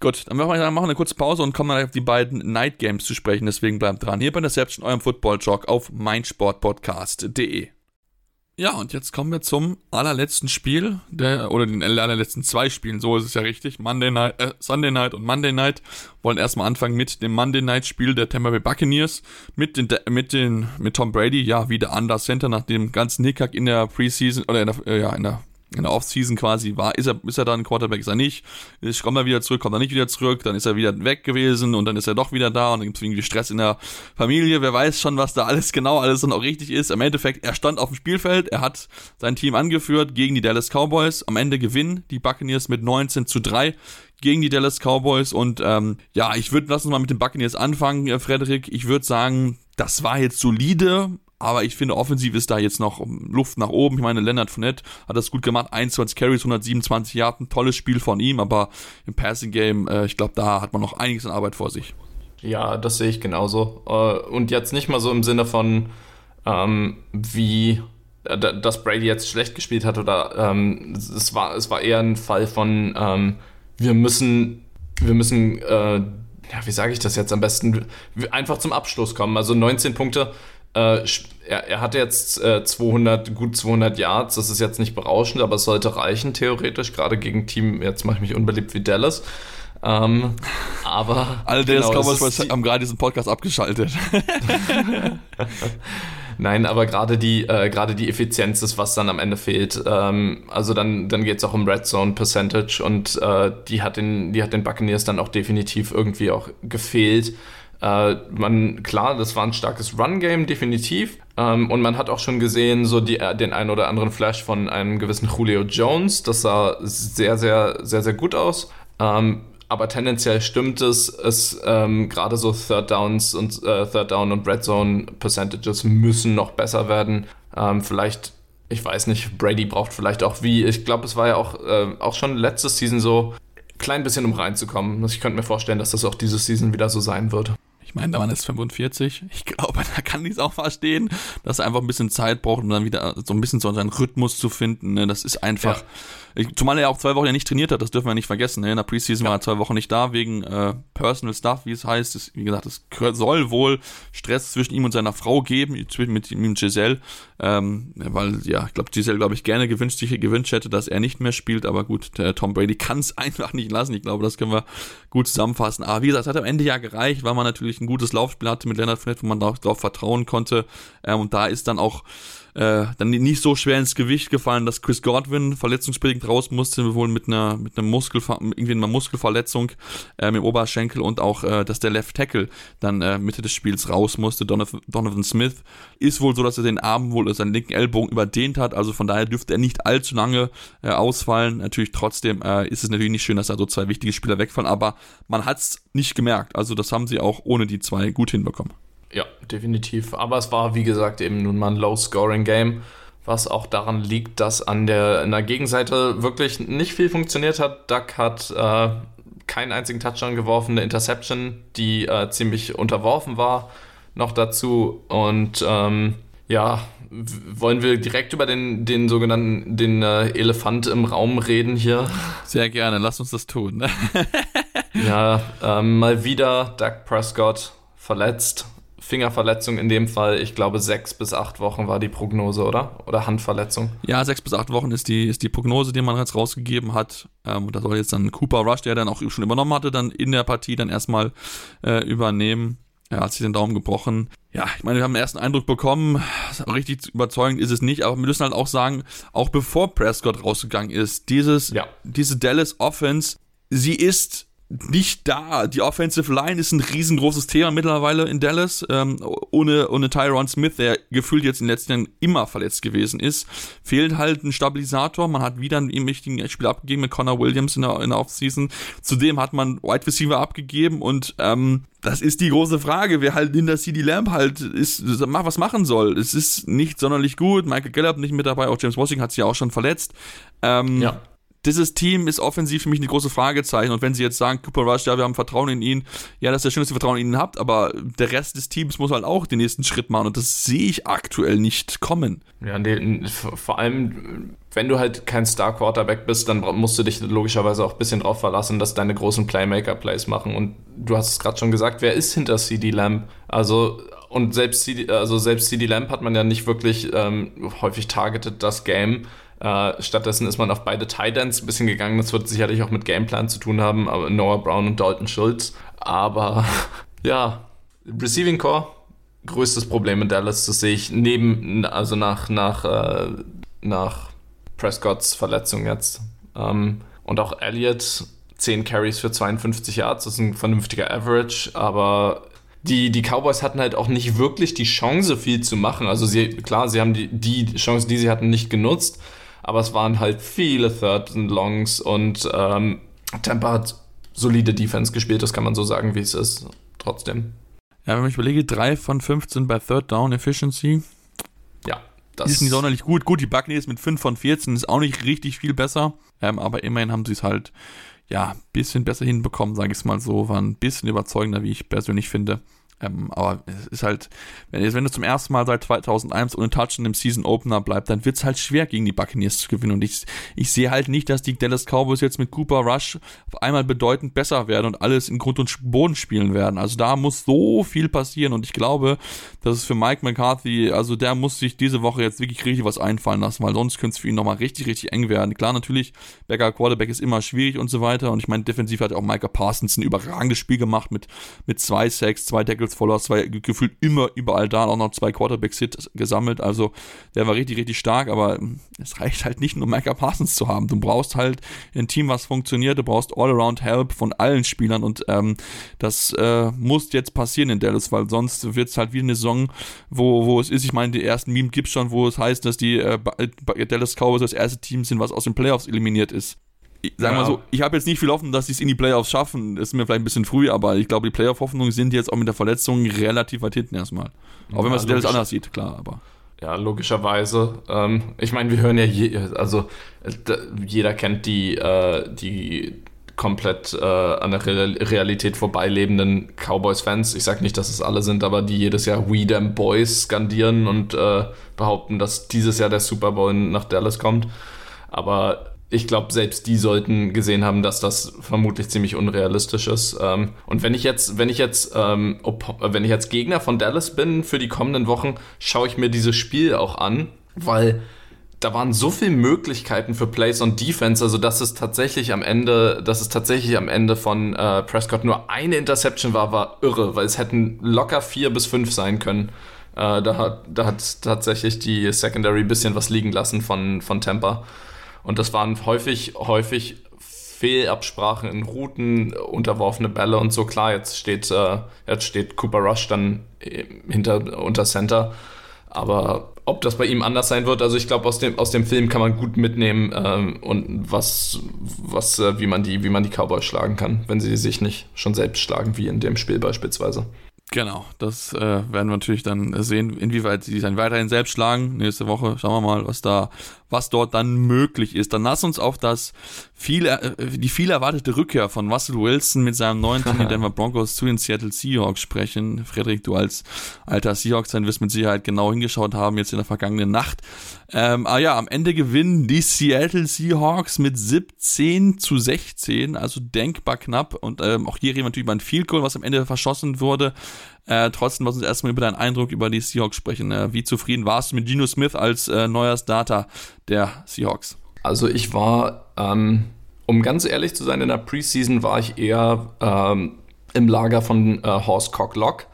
Gut, dann machen wir eine kurze Pause und kommen dann auf die beiden Night Games zu sprechen. Deswegen bleibt dran. Hier bei Selbst eurem Football Talk auf meinsportpodcast.de. Ja, und jetzt kommen wir zum allerletzten Spiel, der, oder den allerletzten zwei Spielen, so ist es ja richtig, Monday Night, äh, Sunday Night und Monday Night. Wollen erstmal anfangen mit dem Monday Night Spiel der Tampa Bay Buccaneers, mit den, mit den, mit Tom Brady, ja, wieder Under Center nach dem ganzen Hickhack in der Preseason, oder in der, äh, ja, in der in der Offseason quasi war, ist er, ist er dann Quarterback, ist er nicht, ist, kommt er wieder zurück, kommt er nicht wieder zurück, dann ist er wieder weg gewesen und dann ist er doch wieder da und dann gibt es irgendwie Stress in der Familie, wer weiß schon, was da alles genau alles dann auch richtig ist. Im Endeffekt, er stand auf dem Spielfeld, er hat sein Team angeführt gegen die Dallas Cowboys, am Ende gewinnen die Buccaneers mit 19 zu 3 gegen die Dallas Cowboys und ähm, ja, ich würde, lass uns mal mit den Buccaneers anfangen, äh, Frederik, ich würde sagen, das war jetzt solide, aber ich finde, offensiv ist da jetzt noch Luft nach oben. Ich meine, Leonard Fournette hat das gut gemacht. 21 Carries, 127 Yards, ein tolles Spiel von ihm. Aber im Passing Game, äh, ich glaube, da hat man noch einiges an Arbeit vor sich. Ja, das sehe ich genauso. Äh, und jetzt nicht mal so im Sinne von, ähm, wie äh, dass Brady jetzt schlecht gespielt hat oder ähm, es war es war eher ein Fall von ähm, wir müssen wir müssen äh, ja wie sage ich das jetzt am besten einfach zum Abschluss kommen also 19 Punkte äh, er, er hatte jetzt äh, 200, gut 200 Yards, das ist jetzt nicht berauschend, aber es sollte reichen, theoretisch, gerade gegen Team, jetzt mache ich mich unbeliebt wie Dallas. Ähm, aber. Alle Dallas genau, Cowboys haben gerade diesen Podcast abgeschaltet. Nein, aber gerade die, äh, gerade die Effizienz ist, was dann am Ende fehlt. Ähm, also dann, dann geht es auch um Red Zone Percentage und äh, die, hat den, die hat den Buccaneers dann auch definitiv irgendwie auch gefehlt. Äh, man, klar, das war ein starkes Run-Game, definitiv. Ähm, und man hat auch schon gesehen, so die, äh, den einen oder anderen Flash von einem gewissen Julio Jones. Das sah sehr, sehr, sehr, sehr gut aus. Ähm, aber tendenziell stimmt es, es ähm, gerade so Third Downs und äh, Third Down und Red Zone Percentages müssen noch besser werden. Ähm, vielleicht, ich weiß nicht, Brady braucht vielleicht auch wie, ich glaube, es war ja auch, äh, auch schon letzte Season so, klein bisschen um reinzukommen. Ich könnte mir vorstellen, dass das auch diese Season wieder so sein wird. Ich meine, der Mann ist 45. Ich glaube, da kann ich es auch verstehen, dass er einfach ein bisschen Zeit braucht, um dann wieder so ein bisschen so seinen Rhythmus zu finden. Ne? Das ist einfach. Ja Zumal er auch zwei Wochen ja nicht trainiert hat, das dürfen wir nicht vergessen. Ne? In der Preseason ja. war er zwei Wochen nicht da, wegen äh, Personal Stuff, wie es heißt. Das, wie gesagt, es soll wohl Stress zwischen ihm und seiner Frau geben, mit ihm und Giselle. Ähm, weil, ja, ich glaube, Giselle, glaube ich, gerne gewünscht, sich gewünscht hätte, dass er nicht mehr spielt. Aber gut, der Tom Brady kann es einfach nicht lassen. Ich glaube, das können wir gut zusammenfassen. Aber wie gesagt, es hat am Ende ja gereicht, weil man natürlich ein gutes Laufspiel hatte mit Leonard Fournette, wo man darauf vertrauen konnte. Ähm, und da ist dann auch äh, dann nicht so schwer ins Gewicht gefallen, dass Chris Godwin verletzungsbedingt raus musste, wohl mit einer mit einer Muskelver irgendwie einer Muskelverletzung ähm, im Oberschenkel und auch, äh, dass der Left Tackle dann äh, Mitte des Spiels raus musste. Donovan, Donovan Smith ist wohl so, dass er den Arm wohl seinen linken Ellbogen überdehnt hat, also von daher dürfte er nicht allzu lange äh, ausfallen. Natürlich trotzdem äh, ist es natürlich nicht schön, dass da so zwei wichtige Spieler wegfallen, aber man hat es nicht gemerkt. Also das haben sie auch ohne die zwei gut hinbekommen. Ja, definitiv. Aber es war, wie gesagt, eben nun mal ein Low-Scoring-Game, was auch daran liegt, dass an der, an der Gegenseite wirklich nicht viel funktioniert hat. Duck hat äh, keinen einzigen Touchdown geworfen, eine Interception, die äh, ziemlich unterworfen war, noch dazu. Und ähm, ja, wollen wir direkt über den, den sogenannten den äh, Elefant im Raum reden hier? Sehr gerne, lass uns das tun. ja, ähm, mal wieder Doug Prescott verletzt. Fingerverletzung in dem Fall, ich glaube, sechs bis acht Wochen war die Prognose, oder? Oder Handverletzung? Ja, sechs bis acht Wochen ist die, ist die Prognose, die man jetzt rausgegeben hat. Ähm, da soll jetzt dann Cooper Rush, der dann auch schon übernommen hatte, dann in der Partie dann erstmal äh, übernehmen. Er hat sich den Daumen gebrochen. Ja, ich meine, wir haben einen ersten Eindruck bekommen. Richtig überzeugend ist es nicht, aber wir müssen halt auch sagen, auch bevor Prescott rausgegangen ist, dieses, ja. diese Dallas Offense, sie ist nicht da. Die Offensive Line ist ein riesengroßes Thema mittlerweile in Dallas. Ähm, ohne, ohne Tyron Smith, der gefühlt jetzt in den letzten Jahren immer verletzt gewesen ist, fehlt halt ein Stabilisator. Man hat wieder einen wichtigen Spieler abgegeben mit Connor Williams in der, in der Offseason. Zudem hat man Wide Receiver abgegeben und ähm, das ist die große Frage, wer halt hinter CD Lamb halt ist, was machen soll. Es ist nicht sonderlich gut. Michael Gallup nicht mit dabei, auch James Washington hat sich ja auch schon verletzt. Ähm, ja dieses Team ist offensiv für mich ein großes Fragezeichen. Und wenn sie jetzt sagen, Cooper Rush, ja, wir haben Vertrauen in ihn, ja, das ist ja schön, dass ihr Vertrauen in ihn habt, aber der Rest des Teams muss halt auch den nächsten Schritt machen. Und das sehe ich aktuell nicht kommen. Ja, nee, vor allem, wenn du halt kein Star-Quarterback bist, dann musst du dich logischerweise auch ein bisschen drauf verlassen, dass deine großen Playmaker-Plays machen. Und du hast es gerade schon gesagt, wer ist hinter CD Lamb? Also, und selbst CD, also selbst CD Lamb hat man ja nicht wirklich ähm, häufig targeted das Game. Äh, stattdessen ist man auf beide Titans ein bisschen gegangen. Das wird sicherlich auch mit Gameplan zu tun haben, aber Noah Brown und Dalton Schultz. Aber ja, Receiving Core, größtes Problem in Dallas, das sehe ich neben, also nach, nach, äh, nach Prescotts Verletzung jetzt. Ähm, und auch Elliott, 10 Carries für 52 Yards, das ist ein vernünftiger Average, aber die, die Cowboys hatten halt auch nicht wirklich die Chance, viel zu machen. Also sie, klar, sie haben die, die Chance, die sie hatten, nicht genutzt aber es waren halt viele Third and Longs und ähm, Tampa hat solide Defense gespielt, das kann man so sagen, wie es ist, trotzdem. Ja, wenn ich überlege, 3 von 15 bei Third Down Efficiency. Ja, das ist nicht sonderlich gut. Gut, die Buccaneers mit 5 von 14 ist auch nicht richtig viel besser, ähm, aber immerhin haben sie es halt ja, ein bisschen besser hinbekommen, sage ich es mal so, war ein bisschen überzeugender, wie ich persönlich finde. Ähm, aber es ist halt, wenn, wenn du zum ersten Mal seit 2001 ohne Touch in dem Season Opener bleibst, dann wird es halt schwer gegen die Buccaneers zu gewinnen. Und ich, ich sehe halt nicht, dass die Dallas Cowboys jetzt mit Cooper Rush auf einmal bedeutend besser werden und alles in Grund und Boden spielen werden. Also da muss so viel passieren und ich glaube, dass es für Mike McCarthy, also der muss sich diese Woche jetzt wirklich richtig was einfallen lassen, weil sonst könnte es für ihn nochmal richtig, richtig eng werden. Klar, natürlich, Becker Quarterback ist immer schwierig und so weiter. Und ich meine, defensiv hat auch Micah Parsons ein überragendes Spiel gemacht mit, mit zwei Sacks, zwei Tackles Tackles voller, zwei gefühlt immer überall da, auch noch zwei Quarterbacks-Hits gesammelt. Also der war richtig, richtig stark, aber es reicht halt nicht nur Micah Parsons zu haben. Du brauchst halt ein Team, was funktioniert, du brauchst All-Around-Help von allen Spielern und ähm, das äh, muss jetzt passieren in Dallas, weil sonst wird es halt wie eine Saison, wo, wo es ist, ich meine, die ersten Meme gibt es schon, wo es heißt, dass die äh, Dallas Cowboys das erste Team sind, was aus den Playoffs eliminiert ist sagen wir ja. so, ich habe jetzt nicht viel Hoffnung, dass sie es in die Playoffs schaffen. Das ist mir vielleicht ein bisschen früh, aber ich glaube, die Playoff-Hoffnungen sind jetzt auch mit der Verletzung relativ weit hinten erstmal. Auch wenn man es jetzt anders sieht, klar, aber. Ja, logischerweise. Ähm, ich meine, wir hören ja, je, also jeder kennt die, äh, die komplett äh, an der Realität vorbeilebenden Cowboys-Fans. Ich sage nicht, dass es alle sind, aber die jedes Jahr We Them Boys skandieren und äh, behaupten, dass dieses Jahr der Super Bowl nach Dallas kommt. Aber ich glaube, selbst die sollten gesehen haben, dass das vermutlich ziemlich unrealistisch ist. Ähm, und wenn ich jetzt, wenn ich jetzt, ähm, wenn ich jetzt Gegner von Dallas bin für die kommenden Wochen, schaue ich mir dieses Spiel auch an, weil da waren so viele Möglichkeiten für Plays und Defense, also dass es tatsächlich am Ende, dass es tatsächlich am Ende von äh, Prescott nur eine Interception war, war irre, weil es hätten locker vier bis fünf sein können. Äh, da, hat, da hat tatsächlich die Secondary ein bisschen was liegen lassen von, von Tampa. Und das waren häufig, häufig Fehlabsprachen in Routen, unterworfene Bälle und so. Klar, jetzt steht, äh, jetzt steht Cooper Rush dann äh, hinter, unter Center. Aber ob das bei ihm anders sein wird, also ich glaube, aus dem, aus dem Film kann man gut mitnehmen ähm, und was, was, äh, wie man die, wie man die Cowboys schlagen kann, wenn sie sich nicht schon selbst schlagen, wie in dem Spiel beispielsweise. Genau, das äh, werden wir natürlich dann sehen, inwieweit sie dann weiterhin selbst schlagen. Nächste Woche schauen wir mal, was da, was dort dann möglich ist. Dann lass uns auf das viel, äh, die viel erwartete Rückkehr von Russell Wilson mit seinem neuen Team, den Denver Broncos, zu den Seattle Seahawks sprechen. Frederik, du als alter Seahawks-Fan wirst mit Sicherheit genau hingeschaut haben, jetzt in der vergangenen Nacht. Ähm, ah ja, am Ende gewinnen die Seattle Seahawks mit 17 zu 16, also denkbar knapp. Und ähm, auch hier reden wir natürlich über ein Field Goal, was am Ende verschossen wurde. Äh, trotzdem lass uns erstmal über deinen Eindruck über die Seahawks sprechen. Äh, wie zufrieden warst du mit Geno Smith als äh, neuer Starter der Seahawks? Also ich war, ähm, um ganz ehrlich zu sein, in der Preseason war ich eher ähm, im Lager von äh, Horst Cocklock.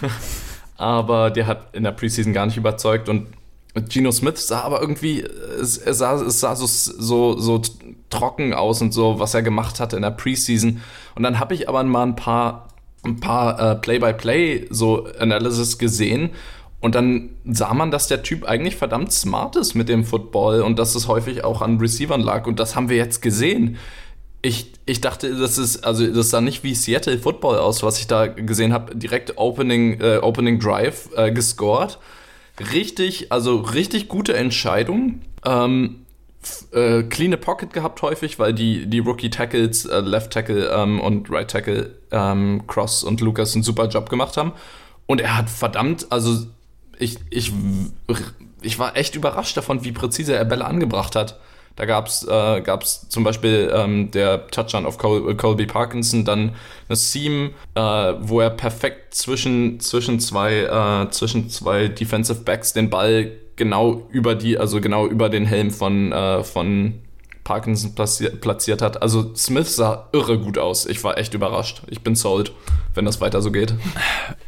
aber der hat in der Preseason gar nicht überzeugt und Geno Smith sah aber irgendwie, es, sah, es sah so, so, so trocken aus und so, was er gemacht hatte in der Preseason. Und dann habe ich aber mal ein paar ein paar äh, Play-by-Play so Analysis gesehen und dann sah man, dass der Typ eigentlich verdammt smart ist mit dem Football und dass es häufig auch an Receivern lag und das haben wir jetzt gesehen. Ich, ich dachte, das ist, also das sah nicht wie Seattle Football aus, was ich da gesehen habe. Direkt Opening, äh, Opening Drive äh, gescored. Richtig, also richtig gute Entscheidung. Ähm, äh, clean Pocket gehabt häufig, weil die, die Rookie-Tackles, äh, Left Tackle ähm, und Right Tackle, ähm, Cross und Lucas einen super Job gemacht haben. Und er hat verdammt, also ich, ich, ich war echt überrascht davon, wie präzise er Bälle angebracht hat. Da gab es äh, gab's zum Beispiel ähm, der Touchdown auf Col Colby Parkinson, dann eine Seam, äh, wo er perfekt zwischen, zwischen, zwei, äh, zwischen zwei Defensive Backs den Ball genau über die, also genau über den Helm von, äh, von Parkinson platziert hat. Also Smith sah irre gut aus. Ich war echt überrascht. Ich bin sold, wenn das weiter so geht.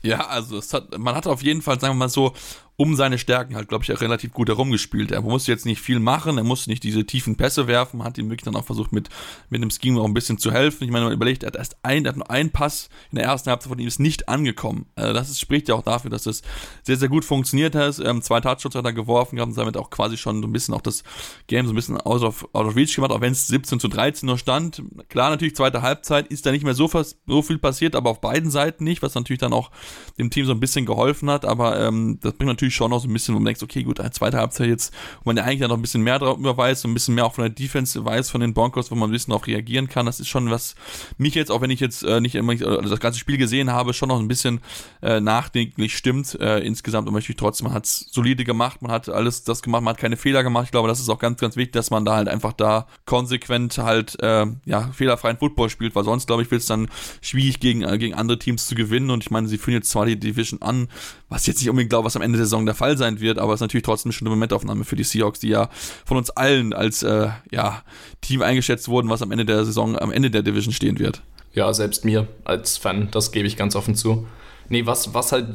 Ja, also hat, man hat auf jeden Fall, sagen wir mal so, um seine Stärken halt, glaube ich, auch relativ gut herumgespielt. Er musste jetzt nicht viel machen, er musste nicht diese tiefen Pässe werfen, hat ihm wirklich dann auch versucht, mit, mit dem Scheme auch ein bisschen zu helfen. Ich meine, man überlegt, er hat erst ein, er hat nur einen Pass in der ersten Halbzeit von ihm ist nicht angekommen. Also das ist, spricht ja auch dafür, dass das sehr, sehr gut funktioniert hat. Ähm, zwei Touchdowns hat er geworfen und damit auch quasi schon so ein bisschen auch das Game so ein bisschen out of, out of reach gemacht, auch wenn es 17 zu 13 nur stand. Klar, natürlich, zweite Halbzeit ist da nicht mehr so, so viel passiert, aber auf beiden Seiten nicht, was natürlich dann auch dem Team so ein bisschen geholfen hat, aber ähm, das bringt natürlich natürlich schon noch so ein bisschen, wo man denkt, okay, gut, eine zweite Halbzeit jetzt, wo man ja eigentlich noch ein bisschen mehr darüber weiß, so ein bisschen mehr auch von der Defense weiß von den Broncos, wo man ein bisschen darauf reagieren kann. Das ist schon was mich jetzt, auch wenn ich jetzt äh, nicht immer äh, das ganze Spiel gesehen habe, schon noch ein bisschen äh, nachdenklich stimmt äh, insgesamt. Und natürlich trotzdem, man hat es solide gemacht, man hat alles das gemacht, man hat keine Fehler gemacht. Ich glaube, das ist auch ganz, ganz wichtig, dass man da halt einfach da konsequent halt äh, ja fehlerfreien Football spielt, weil sonst glaube ich wird es dann schwierig gegen äh, gegen andere Teams zu gewinnen. Und ich meine, sie führen jetzt zwar die Division an, was jetzt nicht unbedingt glaube, was am Ende der Saison der Fall sein wird, aber es ist natürlich trotzdem eine Momentaufnahme für die Seahawks, die ja von uns allen als äh, ja, Team eingeschätzt wurden, was am Ende der Saison, am Ende der Division stehen wird. Ja, selbst mir als Fan, das gebe ich ganz offen zu. Nee, was, was halt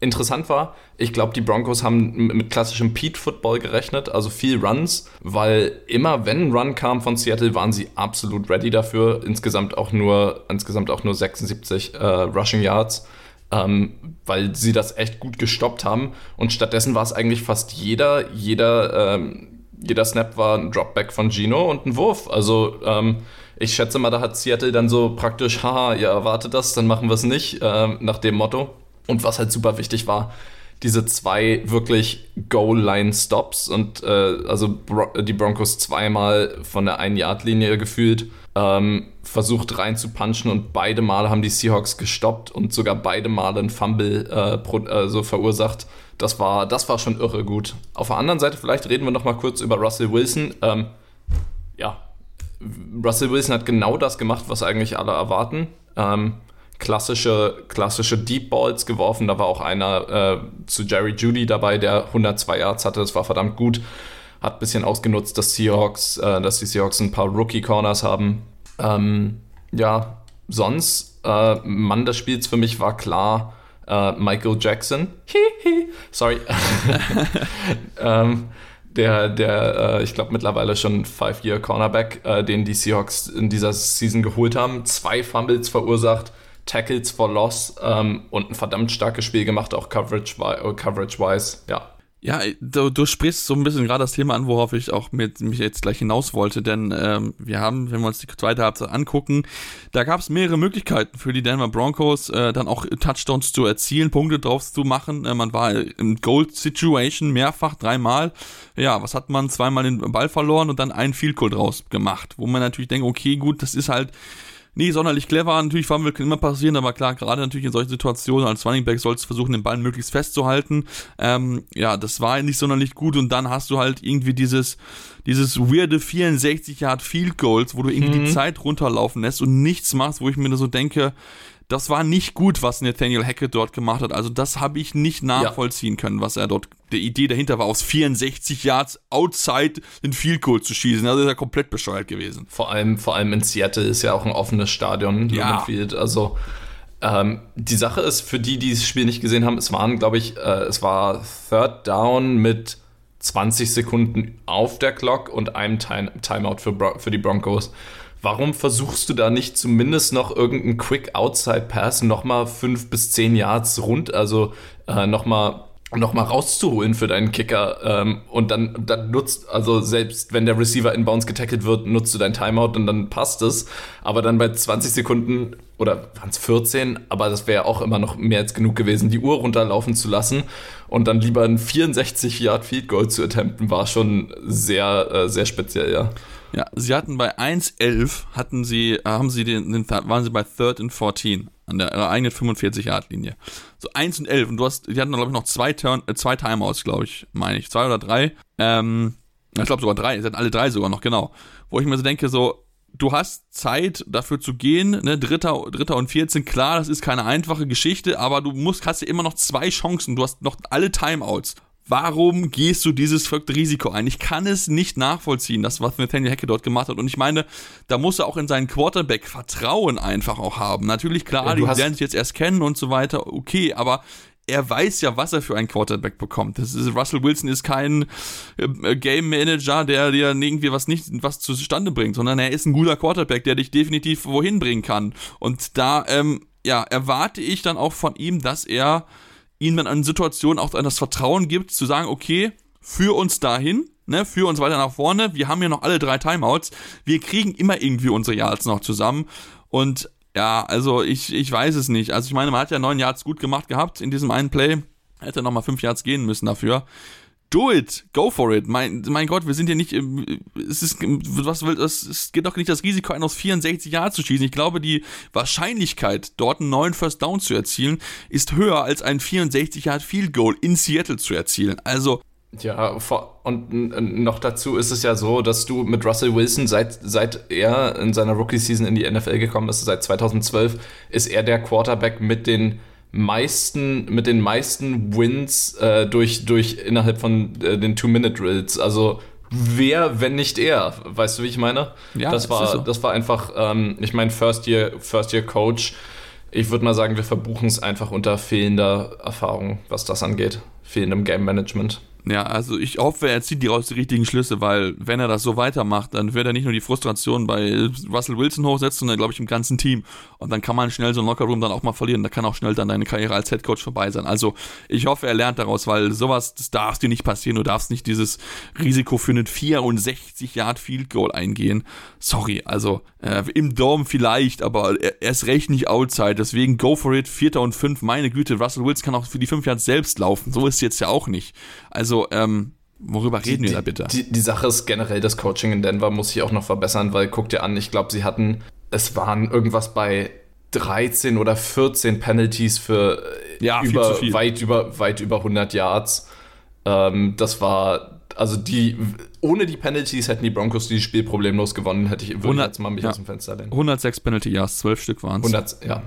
interessant war, ich glaube, die Broncos haben mit klassischem Pete-Football gerechnet, also viel Runs, weil immer wenn ein Run kam von Seattle, waren sie absolut ready dafür. Insgesamt auch nur, insgesamt auch nur 76 äh, Rushing Yards ähm, weil sie das echt gut gestoppt haben. Und stattdessen war es eigentlich fast jeder, jeder, ähm, jeder Snap war ein Dropback von Gino und ein Wurf. Also ähm, ich schätze mal, da hat Seattle dann so praktisch, haha, ihr erwartet das, dann machen wir es nicht, äh, nach dem Motto. Und was halt super wichtig war, diese zwei wirklich Goal-Line-Stops und äh, also Bro die Broncos zweimal von der Ein-Yard-Linie gefühlt ähm, versucht reinzupunchen und beide Male haben die Seahawks gestoppt und sogar beide Male ein Fumble äh, pro, äh, so verursacht. Das war, das war schon irre gut. Auf der anderen Seite, vielleicht reden wir noch mal kurz über Russell Wilson. Ähm, ja, Russell Wilson hat genau das gemacht, was eigentlich alle erwarten. Ähm, klassische, klassische Deep Balls geworfen. Da war auch einer äh, zu Jerry Judy dabei, der 102 Yards hatte. Das war verdammt gut hat ein bisschen ausgenutzt, dass Seahawks, äh, dass die Seahawks ein paar Rookie Corners haben. Ähm, ja, sonst, äh, Mann des Spiels für mich war klar äh, Michael Jackson. Sorry. ähm, der, der äh, ich glaube, mittlerweile schon Five-Year Cornerback, äh, den die Seahawks in dieser Season geholt haben. Zwei Fumbles verursacht, Tackles for Loss ähm, und ein verdammt starkes Spiel gemacht, auch Coverage-wise. Coverage ja, ja, du, du sprichst so ein bisschen gerade das Thema an, worauf ich auch mit, mich jetzt gleich hinaus wollte, denn ähm, wir haben, wenn wir uns die zweite Halbzeit angucken, da gab es mehrere Möglichkeiten für die Denver Broncos, äh, dann auch Touchdowns zu erzielen, Punkte drauf zu machen. Äh, man war im Gold-Situation mehrfach, dreimal. Ja, was hat man? Zweimal den Ball verloren und dann einen Field Goal draus gemacht, wo man natürlich denkt, okay, gut, das ist halt nie sonderlich clever. Natürlich, Fumble kann immer passieren, aber klar, gerade natürlich in solchen Situationen als Running Back sollst du versuchen, den Ball möglichst festzuhalten. Ähm, ja, das war nicht sonderlich gut und dann hast du halt irgendwie dieses, dieses weirde 64 Yard Field Goals, wo du irgendwie mhm. die Zeit runterlaufen lässt und nichts machst, wo ich mir so denke, das war nicht gut, was Nathaniel Hackett dort gemacht hat. Also das habe ich nicht nachvollziehen ja. können, was er dort, die Idee dahinter war, aus 64 Yards outside den Field Goal zu schießen. Also ist er komplett bescheuert gewesen. Vor allem, vor allem in Seattle ist ja auch ein offenes Stadion, ja. Field. Also ähm, die Sache ist, für die, die das Spiel nicht gesehen haben, es waren, glaube ich, äh, es war Third Down mit 20 Sekunden auf der Clock und einem Time Timeout für, für die Broncos. Warum versuchst du da nicht zumindest noch irgendeinen Quick Outside Pass nochmal fünf bis zehn Yards rund, also äh, nochmal noch mal rauszuholen für deinen Kicker ähm, und dann, dann nutzt, also selbst wenn der Receiver in Bounce getackelt wird, nutzt du dein Timeout und dann passt es. Aber dann bei 20 Sekunden oder waren es 14, aber das wäre auch immer noch mehr als genug gewesen, die Uhr runterlaufen zu lassen und dann lieber ein 64 Yard Field Goal zu attempten, war schon sehr, äh, sehr speziell, ja. Ja, sie hatten bei 1,11 hatten sie, äh, haben sie den, den, waren sie bei Third and 14 an der eigenen 45-Yard-Linie. So 1 und 11 und du hast, die hatten glaube ich noch zwei Turn, äh, zwei Timeouts, glaube ich, meine ich, zwei oder drei. Ähm, ich glaube sogar drei, sie hatten alle drei sogar noch, genau. Wo ich mir so denke, so, du hast Zeit dafür zu gehen, ne, Dritter, Dritter und 14, klar, das ist keine einfache Geschichte, aber du musst, hast ja immer noch zwei Chancen, du hast noch alle Timeouts. Warum gehst du dieses verrückte Risiko ein? Ich kann es nicht nachvollziehen, das, was Nathaniel Hecke dort gemacht hat. Und ich meine, da muss er auch in seinen Quarterback Vertrauen einfach auch haben. Natürlich, klar, die lernen sich jetzt erst kennen und so weiter, okay, aber er weiß ja, was er für einen Quarterback bekommt. Das ist, Russell Wilson ist kein äh, Game Manager, der dir irgendwie was nicht was zustande bringt, sondern er ist ein guter Quarterback, der dich definitiv wohin bringen kann. Und da ähm, ja erwarte ich dann auch von ihm, dass er ihnen dann an Situationen auch das Vertrauen gibt, zu sagen, okay, für uns dahin, ne, für uns weiter nach vorne, wir haben ja noch alle drei Timeouts, wir kriegen immer irgendwie unsere Yards noch zusammen. Und ja, also ich, ich weiß es nicht. Also ich meine, man hat ja neun Yards gut gemacht gehabt in diesem einen Play, hätte nochmal fünf Yards gehen müssen dafür do it, go for it. Mein, mein Gott, wir sind hier nicht, es ist, was will, es geht doch nicht das Risiko ein, aus 64 Jahren zu schießen. Ich glaube, die Wahrscheinlichkeit, dort einen neuen First Down zu erzielen, ist höher als ein 64 Yard Field Goal in Seattle zu erzielen. Also, ja, und noch dazu ist es ja so, dass du mit Russell Wilson, seit, seit er in seiner Rookie-Season in die NFL gekommen ist, seit 2012, ist er der Quarterback mit den meisten, mit den meisten Wins äh, durch, durch innerhalb von äh, den Two-Minute-Drills. Also wer, wenn nicht er? Weißt du, wie ich meine? Ja, das war, so. das war einfach, ähm, ich meine, First Year, First Year Coach. Ich würde mal sagen, wir verbuchen es einfach unter fehlender Erfahrung, was das angeht. Fehlendem Game Management. Ja, also ich hoffe, er zieht die raus die richtigen Schlüsse, weil wenn er das so weitermacht, dann wird er nicht nur die Frustration bei Russell Wilson hochsetzen, sondern glaube ich im ganzen Team. Und dann kann man schnell so ein Lockerroom dann auch mal verlieren. Da kann auch schnell dann deine Karriere als Headcoach vorbei sein. Also ich hoffe, er lernt daraus, weil sowas, das darfst dir nicht passieren. Du darfst nicht dieses Risiko für einen 64 Yard Field Goal eingehen. Sorry, also äh, im Dome vielleicht, aber er, er ist recht nicht outside. Deswegen go for it, Vierter und fünf. Meine Güte, Russell Wilson kann auch für die fünf Yards selbst laufen. So ist es jetzt ja auch nicht. Also ähm, worüber reden die, wir da bitte? Die, die Sache ist generell, das Coaching in Denver muss sich auch noch verbessern, weil guck dir an, ich glaube, sie hatten, es waren irgendwas bei 13 oder 14 Penalties für äh, ja, über, weit über weit über 100 Yards. Ähm, das war also die ohne die Penalties hätten die Broncos dieses Spiel problemlos gewonnen, hätte ich würde 100, jetzt mal mich ja, aus dem Fenster lehnen. 106 Penalty Yards, 12 Stück waren es. 100 ja.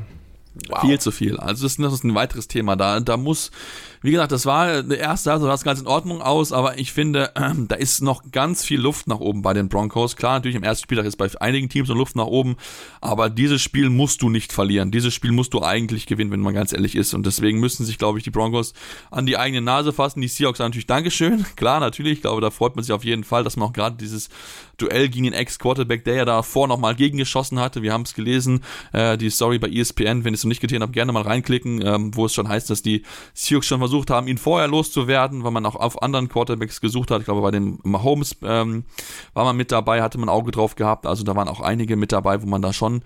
Wow. Viel zu viel. Also das ist, das ist ein weiteres Thema. Da, da muss, wie gesagt, das war der erste, also das ganz in Ordnung aus, aber ich finde, äh, da ist noch ganz viel Luft nach oben bei den Broncos. Klar, natürlich im ersten Spieltag ist bei einigen Teams noch Luft nach oben, aber dieses Spiel musst du nicht verlieren. Dieses Spiel musst du eigentlich gewinnen, wenn man ganz ehrlich ist. Und deswegen müssen sich, glaube ich, die Broncos an die eigene Nase fassen. Die Seahawks sagen natürlich Dankeschön. Klar, natürlich. Ich glaube, da freut man sich auf jeden Fall, dass man auch gerade dieses Duell gegen den Ex-Quarterback, der ja davor nochmal gegengeschossen hatte. Wir haben es gelesen, äh, die Story bei ESPN, wenn ihr es noch nicht getan habt, gerne mal reinklicken, ähm, wo es schon heißt, dass die Seahawks schon versucht haben, ihn vorher loszuwerden, weil man auch auf anderen Quarterbacks gesucht hat. Ich glaube, bei den Mahomes ähm, war man mit dabei, hatte man Auge drauf gehabt. Also da waren auch einige mit dabei, wo man da schon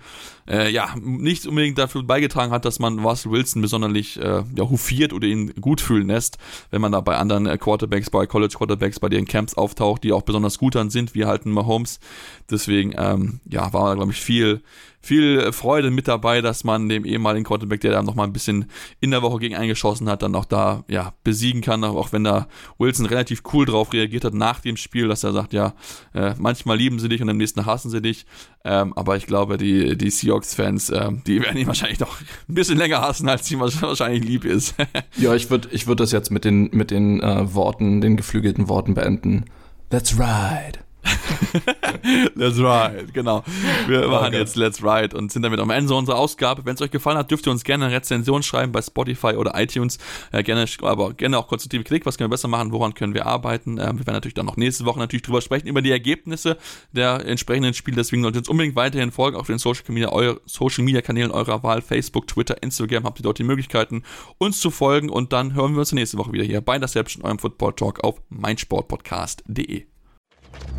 äh, ja nicht unbedingt dafür beigetragen hat, dass man Russell Wilson besonderlich äh, ja, hofiert oder ihn gut fühlen lässt, wenn man da bei anderen äh, Quarterbacks, bei College Quarterbacks, bei den Camps auftaucht, die auch besonders gut dann sind, wie halt ein Mahomes. Deswegen, ähm, ja, war da, glaube ich, viel, viel Freude mit dabei, dass man dem ehemaligen Quarterback, der da noch mal ein bisschen in der Woche gegen eingeschossen hat, dann auch da, ja, besiegen kann, auch wenn da Wilson relativ cool drauf reagiert hat nach dem Spiel, dass er sagt, ja, äh, manchmal lieben sie dich und am nächsten hassen sie dich, ähm, aber ich glaube, die, die Seahawks-Fans, äh, die werden ihn wahrscheinlich noch ein bisschen länger hassen, als ihm wahrscheinlich lieb ist. ja, ich würde ich würd das jetzt mit den, mit den äh, Worten, den geflügelten Worten beenden. That's right. Let's Ride, genau. Wir machen okay. jetzt Let's Ride und sind damit am Ende unserer Ausgabe. Wenn es euch gefallen hat, dürft ihr uns gerne eine Rezension schreiben bei Spotify oder iTunes. Äh, gerne, aber gerne auch konstruktive Kritik. Was können wir besser machen? Woran können wir arbeiten? Äh, wir werden natürlich dann noch nächste Woche natürlich drüber sprechen, über die Ergebnisse der entsprechenden Spiele. Deswegen solltet ihr uns unbedingt weiterhin folgen auf den Social Media, euer, Social Media Kanälen eurer Wahl. Facebook, Twitter, Instagram. Habt ihr dort die Möglichkeiten, uns zu folgen. Und dann hören wir uns nächste Woche wieder hier bei der Selbst eurem Football Talk auf meinsportpodcast.de.